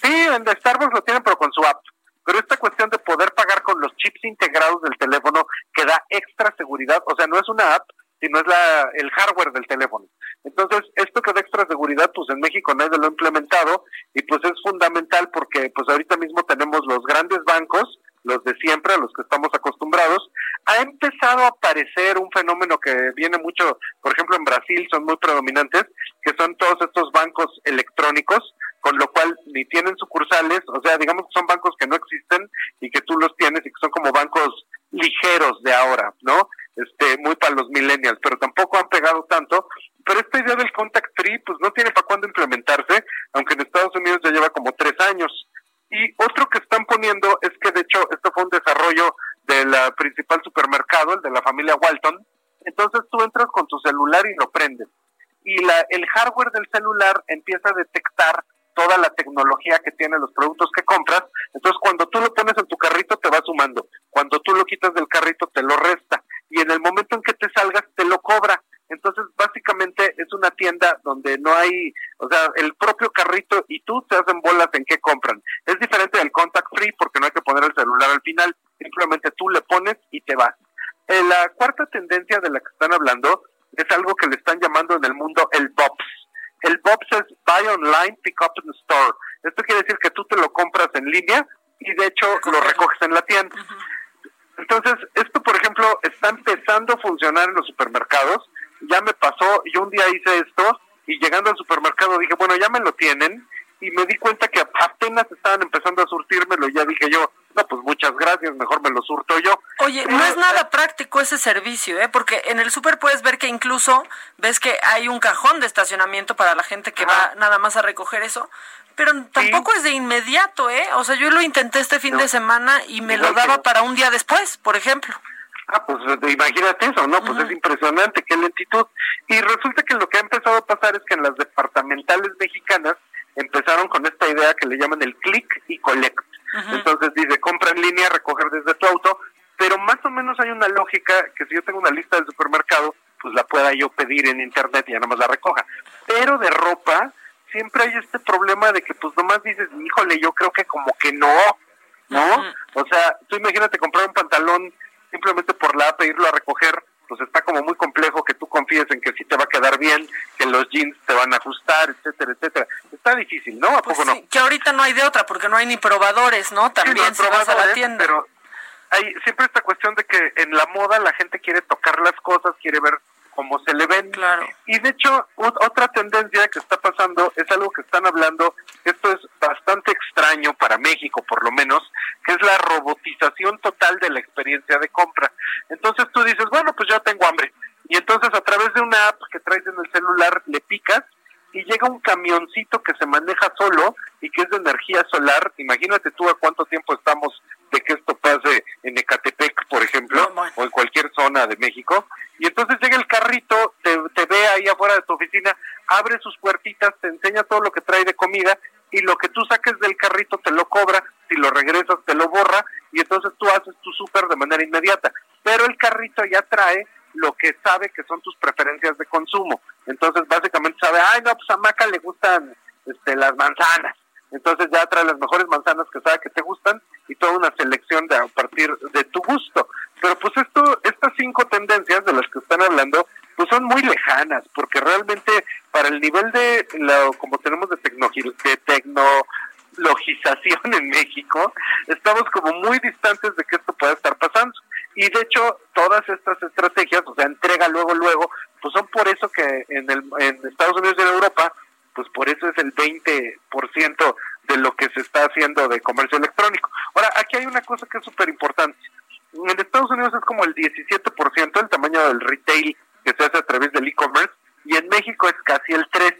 Sí, en Starbucks lo tienen, pero con su app. Pero esta cuestión de poder pagar con los chips integrados del teléfono que da extra seguridad, o sea, no es una app, sino es la, el hardware del teléfono. Entonces, esto que da extra seguridad, pues en México nadie lo ha implementado y pues es fundamental porque pues ahorita mismo tenemos los grandes bancos, los de siempre, a los que estamos acostumbrados. Ha empezado a aparecer un fenómeno que viene mucho, por ejemplo, en Brasil son muy predominantes, que son todos estos bancos electrónicos, con lo cual ni tienen sucursales, o sea, digamos que son bancos que no existen y que tú los tienes y que son como bancos ligeros de ahora, ¿no? Este, muy para los millennials, pero tampoco han pegado tanto. Pero esta idea del contact free, pues no tiene para cuándo implementarse, aunque en Estados Unidos ya lleva como tres años. Y otro que están poniendo es que, de hecho, esto fue un desarrollo del principal supermercado, el de la familia Walton. Entonces tú entras con tu celular y lo prendes. Y la, el hardware del celular empieza a detectar toda la tecnología que tienen los productos que compras. Entonces, cuando tú lo pones en tu carrito, te va sumando. Cuando tú lo quitas del carrito, te lo resta. Y en el momento en que te salgas, te lo cobra. Entonces, básicamente es una tienda donde no hay, o sea, el propio carrito y tú se hacen bolas en qué compran. Es diferente del contact free porque no hay que poner el celular al final. Simplemente tú le pones y te vas. Eh, la cuarta tendencia de la que están hablando es algo que le están llamando en el mundo el BOPS. El BOPS es Buy Online, Pick Up in Store. Esto quiere decir que tú te lo compras en línea y de hecho lo recoges en la tienda. Entonces, esto, por ejemplo, está empezando a funcionar en los supermercados. Ya me pasó, yo un día hice esto y llegando al supermercado dije, bueno, ya me lo tienen y me di cuenta que apenas estaban empezando a surtírmelo y ya dije yo, no, pues muchas gracias, mejor me lo surto yo. Oye, no es nada práctico ese servicio, ¿eh? Porque en el súper puedes ver que incluso ves que hay un cajón de estacionamiento para la gente que va nada más a recoger eso, pero tampoco es de inmediato, ¿eh? O sea, yo lo intenté este fin de semana y me lo Igual daba para un día después, por ejemplo. Ah, pues imagínate eso, ¿no? Pues es impresionante, qué lentitud. Y resulta que lo que ha empezado a pasar es que en las departamentales mexicanas empezaron con esta idea que le llaman el click y collect. Entonces dice, compra en línea, recoger desde tu auto, pero más o menos hay una lógica que si yo tengo una lista del supermercado, pues la pueda yo pedir en internet y ya nomás la recoja. Pero de ropa, siempre hay este problema de que pues nomás dices, híjole, yo creo que como que no, ¿no? O sea, tú imagínate comprar un pantalón simplemente por la app e irlo a recoger, pues está como muy complejo que tú confíes en que sí te va a quedar bien, que los jeans te van a ajustar, etcétera, etcétera. Está difícil, ¿no? ¿A Pues poco sí, que ahorita no hay de otra porque no hay ni probadores, ¿no? no? También Sí, no hay si vas a la tienda. Pero hay siempre esta cuestión de que en la moda la gente quiere tocar las cosas, quiere ver cómo se le ven. Claro. Y de hecho, otra tendencia que está pasando es algo que están hablando, esto es bastante extraño para México por lo menos, que es la robotización total de la experiencia de compra. Entonces tú dices, bueno, pues ya tengo hambre. Y entonces a través de una app que traes en el celular le picas y llega un camioncito que se maneja solo y que es de energía solar. Imagínate tú a cuánto tiempo estamos de que esto pase en Ecatepec, por ejemplo, o en cualquier zona de México. Y entonces llega el carrito, te, te ve ahí afuera de tu oficina, abre sus puertitas, te enseña todo lo que trae de comida y lo que tú saques del carrito te lo cobra, si lo regresas te lo borra y entonces tú haces tu súper de manera inmediata. Pero el carrito ya trae lo que sabe que son tus preferencias de consumo. Entonces básicamente sabe, ay no, pues a Maca le gustan este, las manzanas. entonces ya trae las mejores manzanas que sabe que te gustan y toda una selección de a partir de tu gusto. Pero pues esto, estas cinco tendencias de las que están hablando, pues son muy lejanas, porque realmente para el nivel de lo como tenemos de, de tecnologización en México, estamos como muy distantes de que esto pueda estar pasando. Y de hecho, todas estas estrategias, o sea, entrega luego, luego, pues son por eso que en, el, en Estados Unidos y en Europa, pues por eso es el 20% de lo que se está haciendo de comercio electrónico. Ahora, aquí hay una cosa que es súper importante. En Estados Unidos es como el 17% el tamaño del retail que se hace a través del e-commerce y en México es casi el 3%,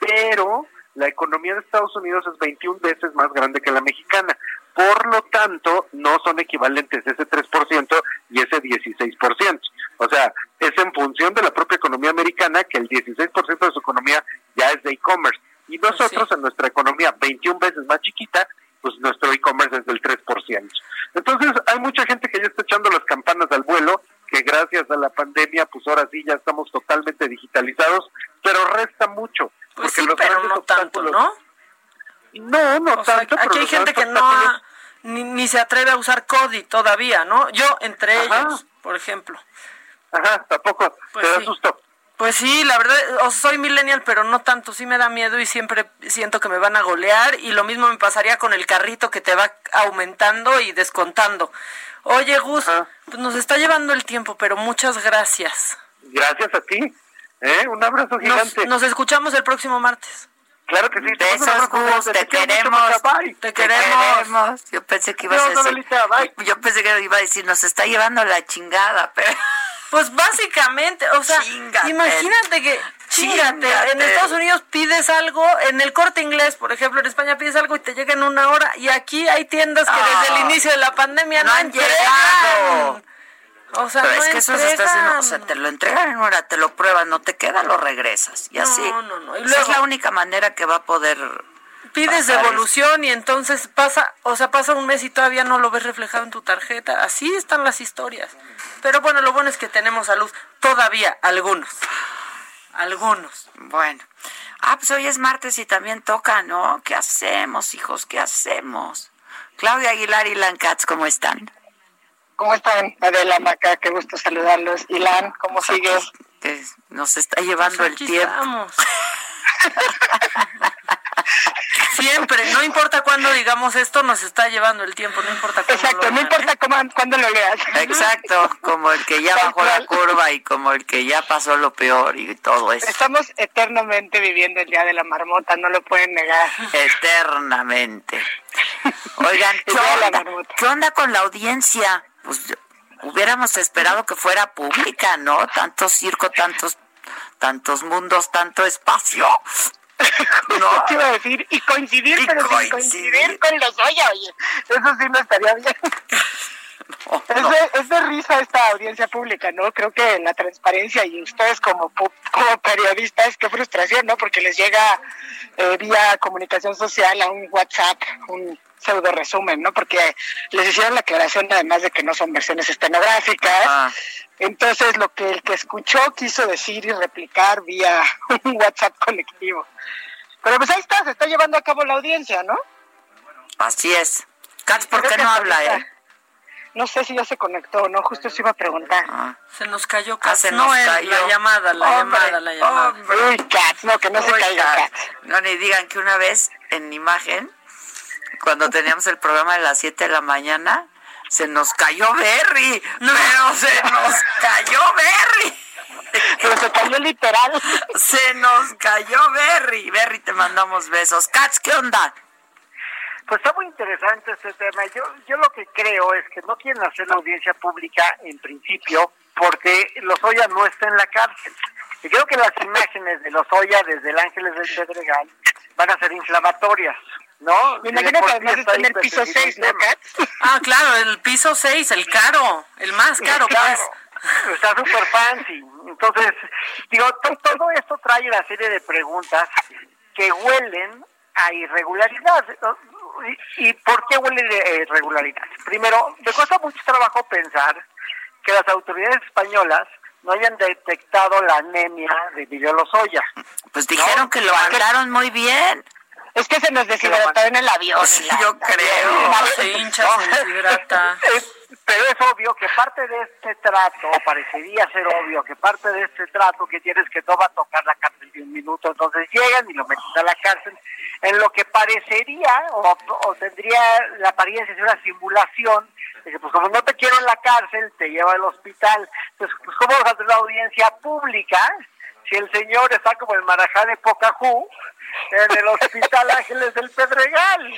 pero la economía de Estados Unidos es 21 veces más grande que la mexicana. Por lo tanto, no son equivalentes ese 3% y ese 16%. O sea, es en función de la propia economía americana que el 16% de su economía ya es de e-commerce. Y nosotros en nuestra economía 21 veces más chiquita, pues nuestro e-commerce es del 3%. Entonces, hay mucha gente que ya está echando las campanas al vuelo, que gracias a la pandemia, pues ahora sí ya estamos totalmente digitalizados, pero resta mucho. Pues sí, pero no tanto, ¿no? No, no O sea, tanto. aquí hay gente que no ha- ni, ni se atreve a usar Cody todavía, ¿no? Yo entre Ajá. ellos, por ejemplo. Ajá, tampoco. Pues te da sí. susto. Pues sí, la verdad, o soy millennial, pero no tanto, sí me da miedo y siempre siento que me van a golear y lo mismo me pasaría con el carrito que te va aumentando y descontando. Oye, Gus, pues nos está llevando el tiempo, pero muchas gracias. Gracias a ti. ¿Eh? Un abrazo Nos, gigante. nos escuchamos el próximo martes. Claro que sí. te Besos, Gus, te mucho, queremos. Te queremos. Yo pensé que ibas a Adiós, decir. Bye. Yo pensé que iba a decir, nos está llevando la chingada, pero. Pues básicamente, o sea, Chíngate. imagínate que, chingate, Chíngate. en Estados Unidos pides algo, en el corte inglés, por ejemplo, en España pides algo y te llega en una hora, y aquí hay tiendas que Ah, desde el inicio de la pandemia no, no han entregan. llegado. O sea, Pero no es que eso se está haciendo, o sea, te lo entregan en hora, te lo prueban, no te queda, lo regresas. Y No, así. no, no. Y Esa es la única manera que va a poder. Pides devolución y entonces pasa, o sea, pasa un mes y todavía no lo ves reflejado en tu tarjeta. Así están las historias. Pero bueno, lo bueno es que tenemos salud todavía, algunos. Algunos. Bueno. Ah, pues hoy es martes y también toca, ¿no? ¿Qué hacemos, hijos? ¿Qué hacemos? Claudia Aguilar y Lan Katz, ¿cómo están? ¿Cómo están, Adela Maca? Qué gusto saludarlos. Ilan, ¿cómo sigues? Que nos está llevando Pues el tiempo. estamos. Siempre, no importa cuándo digamos esto, nos está llevando el tiempo, no importa cómo Exacto, lo no hagan, importa ¿eh? cómo, cuándo lo leas. Exacto, como el que ya bajó la curva y como el que ya pasó lo peor y todo eso. Estamos eternamente viviendo el Día de la Marmota, no lo pueden negar. Eternamente. Oigan, ¿qué onda? ¿Qué onda con la audiencia? Pues hubiéramos esperado que fuera pública, ¿no? Tanto circo, tantos, tantos mundos, tanto espacio. No. Te iba a decir, y coincidir, Y pero sin coincidir. con los Oya, oye. Eso sí no estaría bien. No, Es, de, es de risa esta audiencia pública, ¿no? Creo que la transparencia y ustedes como, como periodistas, qué frustración, ¿no? Porque les llega eh, vía comunicación social a un WhatsApp un pseudo resumen, ¿no? Porque les hicieron la aclaración además de que no son versiones estenográficas. Ah. Entonces lo que el que escuchó quiso decir y replicar vía un WhatsApp colectivo. Pero pues ahí está, se está llevando a cabo la audiencia, ¿no? Así es. Katz, ¿por Creo qué no habla él? No sé si ya se conectó o no, justo se iba a preguntar. Ah. Se nos cayó Ah, Katz. se no nos cayó. la llamada, la Hombre, llamada, la llamada. hombre. Uy, Cats, no, que no se caiga Katz. No, ni digan que una vez en imagen, cuando teníamos el programa de las 7 de la mañana, se nos cayó Berry. Pero se nos cayó Berry. Pero se cayó literal. Se nos cayó Berry. Berry, te mandamos besos. Katz, ¿qué onda? Pues está muy interesante este tema. Yo, yo lo que creo es que no quieren hacer la audiencia pública en principio porque Lozoya no está en la cárcel. Y creo que las imágenes de Lozoya desde el Ángeles del Pedregal van a ser inflamatorias, ¿no? Me imagino que además está en el piso hipersensible 6, el ¿no? Ah, claro, el piso 6, el caro, el más caro, Claro, pues. está súper fancy. Entonces, digo, to- todo esto trae una serie de preguntas que huelen a irregularidad. ¿Y, y por qué huele de irregularidad? Primero, me cuesta mucho trabajo pensar que las autoridades españolas no hayan detectado la anemia de Emilio Lozoya. Pues dijeron No, que lo mandaron muy bien. Es que se nos deshidrató en el avión. yo creo. Se hincha, se deshidrata. Pero es obvio que parte de este trato, parecería ser obvio que parte de este trato que tienes que no va a tocar la cárcel de un minuto, entonces llegan y lo meten a la cárcel, en lo que parecería o, o tendría la apariencia de una simulación, de que pues como no te quiero en la cárcel, te lleva al hospital, entonces pues cómo vas a hacer una audiencia pública si el señor está como el marajá de Pocahú en el hospital Ángeles del Pedregal.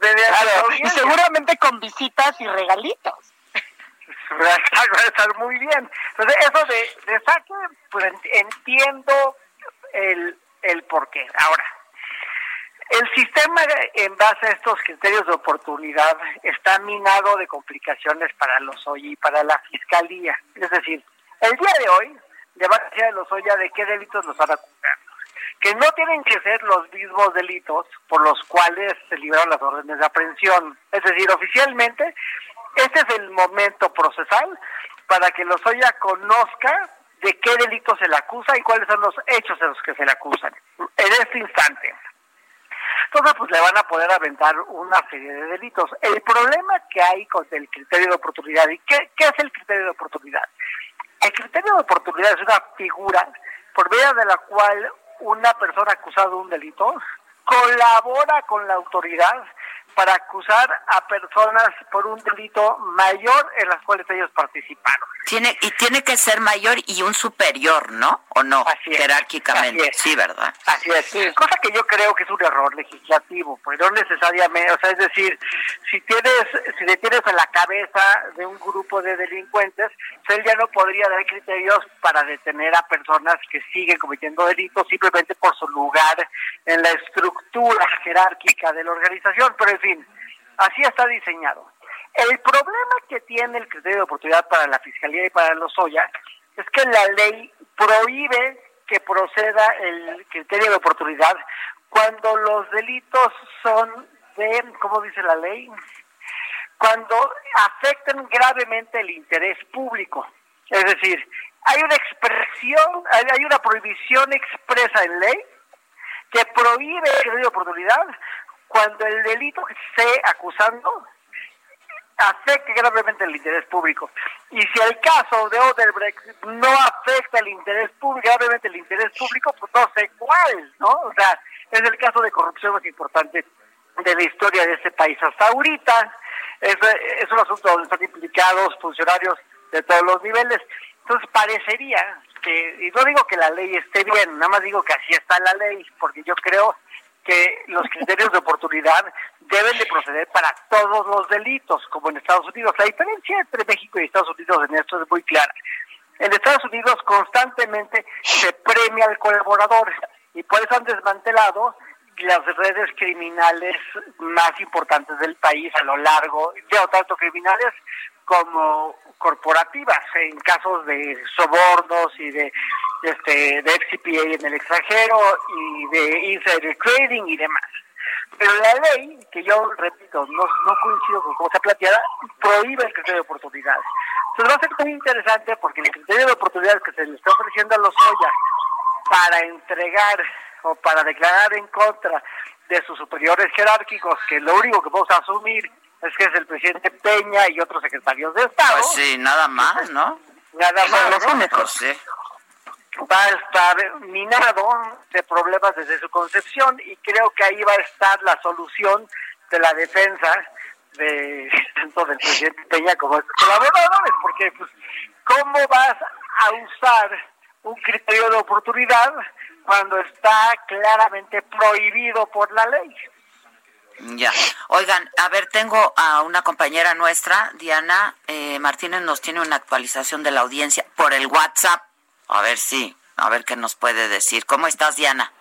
De- de- Claro, y seguramente con visitas y regalitos. va a estar muy bien. Entonces, eso de, de saque, pues en- entiendo el, el porqué. Ahora, el sistema en base a estos criterios de oportunidad está minado de complicaciones para los OI y para la fiscalía. Es decir, el día de hoy le va a decir a los OIA de qué delitos los van a acusar. Que no tienen que ser los mismos delitos por los cuales se libraron las órdenes de aprehensión. Es decir, oficialmente, este es el momento procesal para que los OIA conozca de qué delito se le acusa y cuáles son los hechos de los que se le acusan. En este instante. Entonces, pues le van a poder aventar una serie de delitos. El problema que hay con el criterio de oportunidad, ¿y qué es el criterio de oportunidad? El criterio de oportunidad es una figura por medio de la cual una persona acusada de un delito colabora con la autoridad para acusar a personas por un delito mayor en las cuales ellos participaron. Tiene, y tiene que ser mayor y un superior, ¿no? ¿O no? Así es, Jerárquicamente. así es. Sí, ¿verdad? Así es. Cosa que yo creo que es un error legislativo, porque no necesariamente, o sea, es decir, si tienes, si le tienes a la cabeza de un grupo de delincuentes, pues él ya no podría dar criterios para detener a personas que siguen cometiendo delitos simplemente por su lugar en la estructura jerárquica de la organización, pero en fin, así está diseñado. El problema que tiene el criterio de oportunidad para la Fiscalía y para los OYA es que la ley prohíbe que proceda el criterio de oportunidad cuando los delitos son de, ¿cómo dice la ley? Cuando afectan gravemente el interés público. Es decir, hay una expresión, hay hay una prohibición expresa en ley que prohíbe el criterio de oportunidad cuando el delito que esté acusando afecte gravemente el interés público. Y si el caso de Odebrecht no afecta el interés público, gravemente el interés público, pues no sé cuál, ¿no? O sea, es el caso de corrupción más importante de la historia de este país hasta ahorita. Es, es un asunto donde están implicados funcionarios de todos los niveles. Entonces parecería que, y no digo que la ley esté bien, nada más digo que así está la ley, porque yo creo que los criterios de oportunidad deben de proceder para todos los delitos, como en Estados Unidos. La diferencia entre México y Estados Unidos en esto es muy clara. En Estados Unidos constantemente se premia al colaborador y por eso han desmantelado las redes criminales más importantes del país a lo largo, ya tanto criminales como corporativas, en casos de sobornos y de este de FCPA en el extranjero y de insider trading y demás. Pero la ley, que yo repito, no, no coincido con cómo está planteada, prohíbe el criterio de oportunidad. Entonces va a ser muy interesante porque el criterio de oportunidad que se le está ofreciendo a los Oya para entregar o para declarar en contra de sus superiores jerárquicos, que lo único que podemos asumir es que es el presidente Peña y otros secretarios de Estado. Pues sí, nada más, ¿no? Nada más, Los únicos, sí. va a estar minado de problemas desde su concepción y creo que ahí va a estar la solución de la defensa de tanto del presidente Peña como de sus colaboradores, porque pues, ¿cómo vas a usar un criterio de oportunidad cuando está claramente prohibido por la ley? Ya. Oigan, a ver, tengo a una compañera nuestra, Diana eh, Martínez, nos tiene una actualización de la audiencia por el WhatsApp. A ver si, a ver qué nos puede decir. ¿Cómo estás, Diana?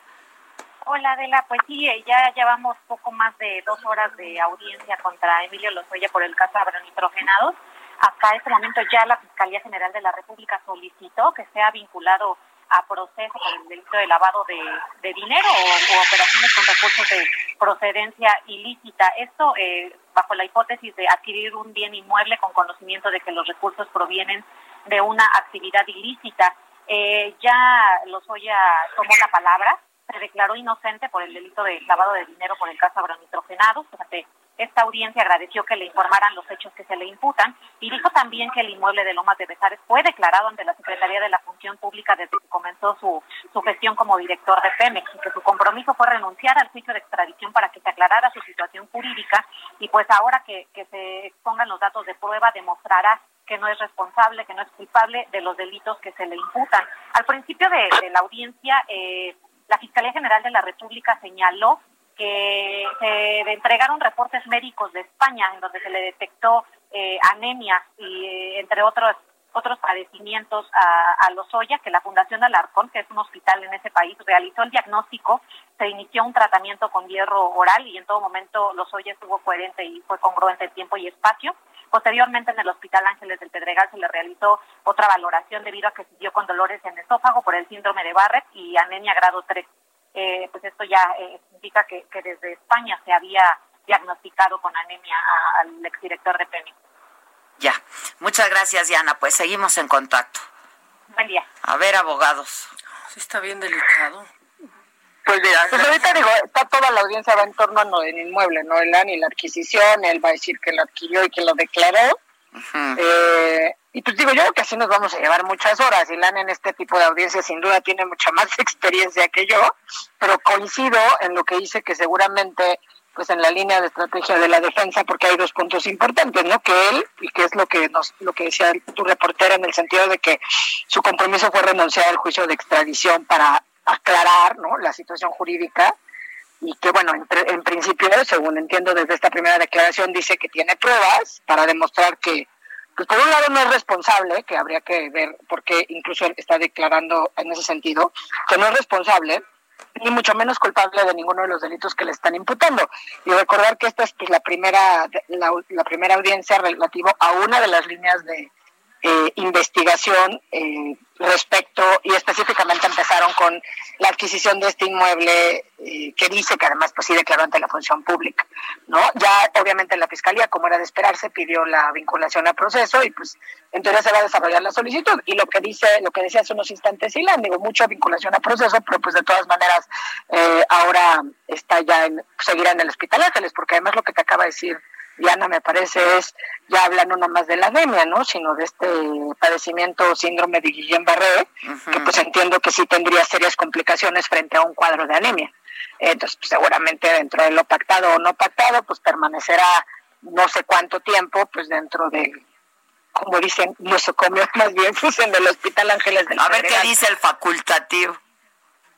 Hola Adela, pues sí, eh, ya llevamos poco más de dos horas de audiencia contra Emilio Lozoya por el caso de agronitrogenados. Hasta este momento ya la Fiscalía General de la República solicitó que sea vinculado a proceso por el delito de lavado de, de dinero o, operaciones con recursos de procedencia ilícita. Esto eh, bajo la hipótesis de adquirir un bien inmueble con conocimiento de que los recursos provienen de una actividad ilícita. Eh, ya Lozoya tomó la palabra se declaró inocente por el delito de lavado de dinero por el caso agronitrogenados. Durante esta audiencia agradeció que le informaran los hechos que se le imputan y dijo también que el inmueble de Lomas de Besares fue declarado ante la Secretaría de la Función Pública desde que comenzó su, su gestión como director de Pemex y que su compromiso fue renunciar al juicio de extradición para que se aclarara su situación jurídica y pues ahora que, se expongan los datos de prueba demostrará que no es responsable, que no es culpable de los delitos que se le imputan. Al principio de, de la audiencia, eh, la Fiscalía General de la República señaló que se entregaron reportes médicos de España en donde se le detectó eh, anemia y eh, entre otros otros padecimientos a, a Lozoya, que la Fundación Alarcón, que es un hospital en ese país, realizó el diagnóstico, se inició un tratamiento con hierro oral y en todo momento Lozoya estuvo coherente y fue congruente en tiempo y espacio. Posteriormente en el Hospital Ángeles del Pedregal se le realizó otra valoración debido a que siguió con dolores en esófago por el síndrome de Barrett y anemia grado 3. Eh, pues esto ya eh, significa que, que, desde España se había diagnosticado con anemia a, al exdirector de PEMI. Ya, muchas gracias Diana, pues seguimos en contacto. Buen día. A ver, abogados. Sí, está bien delicado. Pues mira, pues ahorita digo, está toda la audiencia va en torno a lo del inmueble, no el y la adquisición, él va a decir que lo adquirió y que lo declaró. Uh -huh. eh, y pues digo, yo creo que así nos vamos a llevar muchas horas. Ilan en este tipo de audiencia sin duda tiene mucha más experiencia que yo, pero coincido en lo que dice que seguramente pues en la línea de estrategia de la defensa porque hay dos puntos importantes, ¿no? Que él y que es lo que nos lo que decía tu reportera en el sentido de que su compromiso fue renunciar al juicio de extradición para aclarar, ¿no? La situación jurídica y que bueno, en, en principio, según entiendo desde esta primera declaración dice que tiene pruebas para demostrar que pues por un lado no es responsable, que habría que ver porque incluso él está declarando en ese sentido que no es responsable ni mucho menos culpable de ninguno de los delitos que le están imputando. Y recordar que esta es pues, la primera la, la primera audiencia relativo a una de las líneas de eh, investigación eh, respecto y específicamente empezaron con la adquisición de este inmueble eh, que dice que además pues sí declaró ante la función pública no ya obviamente la fiscalía como era de esperarse pidió la vinculación al proceso y pues entonces se va a desarrollar la solicitud. Y lo que dice lo que decía hace unos instantes Ilan digo mucha vinculación al proceso pero pues de todas maneras eh, ahora está ya en seguirá en el hospital Ángeles porque además lo que te acaba de decir Diana, me parece, es ya hablan no más de la anemia, ¿no? Sino de este padecimiento síndrome de Guillain-Barré, uh -huh. que pues entiendo que sí tendría serias complicaciones frente a un cuadro de anemia. Entonces, pues, seguramente dentro de lo pactado o no pactado, pues permanecerá no sé cuánto tiempo, pues dentro de como dicen, nosocomios más bien, pues en el Hospital Ángeles del A ver qué dice el facultativo.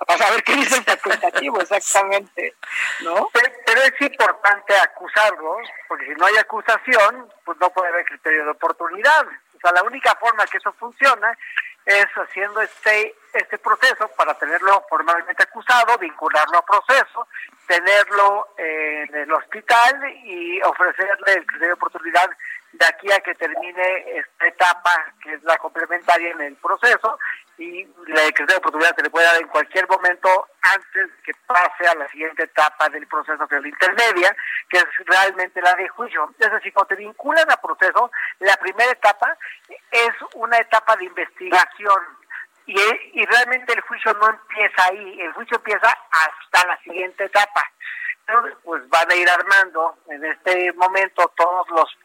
Vamos a ver qué dice el facultativo, exactamente, ¿no? Pero, pero, es importante acusarlos, porque si no hay acusación, pues no puede haber criterio de oportunidad. O sea, la única forma que eso funciona es haciendo este este proceso para tenerlo formalmente acusado, vincularlo a proceso, tenerlo en el hospital y ofrecerle el criterio de oportunidad de aquí a que termine esta etapa que es la complementaria en el proceso y la criterio de oportunidad se le puede dar en cualquier momento antes que pase a la siguiente etapa del proceso que es la intermedia, que es realmente la de juicio. Es decir, cuando te vinculan a proceso, la primera etapa es una etapa de investigación y, y realmente el juicio no empieza ahí, el juicio empieza hasta la siguiente etapa. Entonces, pues van a ir armando en este momento todos los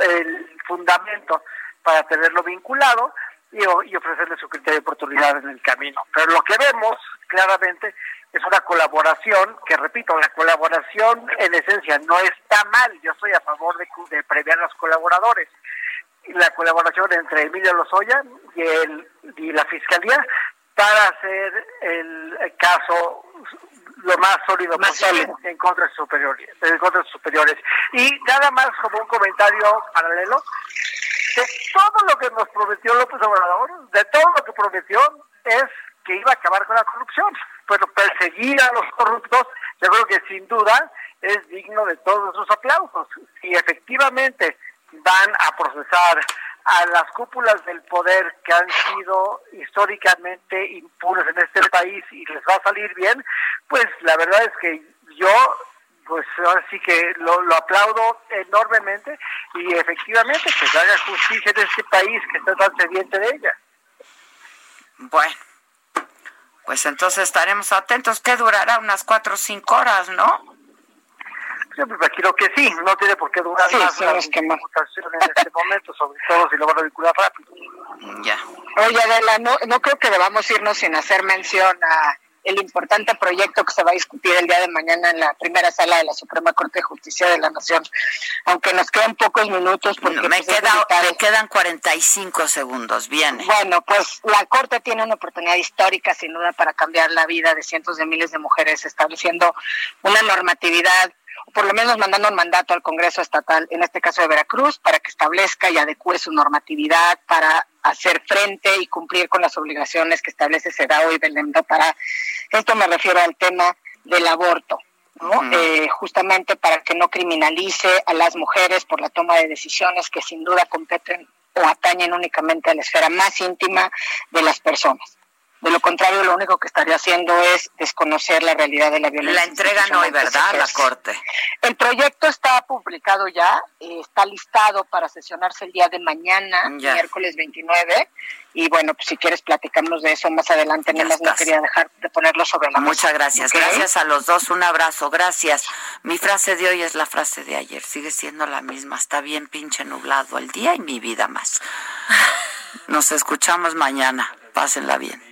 el fundamento para tenerlo vinculado y, y ofrecerle su criterio de oportunidad en el camino. Pero lo que vemos claramente es una colaboración, que repito, la colaboración en esencia no está mal, yo estoy a favor de, de premiar a los colaboradores. La colaboración entre Emilio Lozoya y, el, y la Fiscalía para hacer el, caso lo más sólido más posible sólido. en contra de superiores, en contra de superiores. Y nada más como un comentario paralelo, de todo lo que nos prometió López Obrador, de todo lo que prometió es que iba a acabar con la corrupción, pero perseguir a los corruptos, yo creo que sin duda es digno de todos nuestros aplausos. Si efectivamente van a procesar a las cúpulas del poder que han sido históricamente impunes en este país y les va a salir bien, pues la verdad es que yo pues ahora sí que lo, lo aplaudo enormemente y efectivamente que se haga justicia en este país que está tan sediente de ella. Bueno, Pues entonces estaremos atentos. que durará? Unas cuatro o cinco horas, ¿no? Yo me imagino que sí, no tiene por qué durar Sí, más son la los que más. votación en este momento, sobre todo si lo van a vincular rápido. Ya. Oye, Adela, no, no creo que debamos irnos sin hacer mención a el importante proyecto que se va a discutir el día de mañana en la primera sala de la Suprema Corte de Justicia de la Nación. Aunque nos quedan pocos minutos porque me, pues, es queda, me quedan 45 segundos. Viene. Bueno, pues la Corte tiene una oportunidad histórica, sin duda, para cambiar la vida de cientos de miles de mujeres, estableciendo una normatividad, por lo menos mandando un mandato al Congreso Estatal, en este caso de Veracruz, para que establezca y adecue su normatividad para hacer frente y cumplir con las obligaciones que establece SEDAO y Belendo para, esto me refiero al tema del aborto. ¿no? Eh, justamente para que no criminalice a las mujeres por la toma de decisiones que sin duda competen o atañen únicamente a la esfera más íntima de las personas. De lo contrario, lo único que estaría haciendo es desconocer la realidad de la violencia. La institucional que se ¿verdad? La. Corte. El proyecto está publicado ya, eh, está listado para sesionarse el día de mañana, Ya. miércoles 29. Y bueno, pues si quieres platicamos de eso más adelante, nada más no quería dejar de ponerlo sobre la mesa. Muchas gracias. Gracias a los dos. Un abrazo. Gracias. Mi frase de hoy es la frase de ayer. Sigue siendo la misma. Está bien pinche nublado el día y mi vida más. Nos escuchamos mañana. Pásenla bien.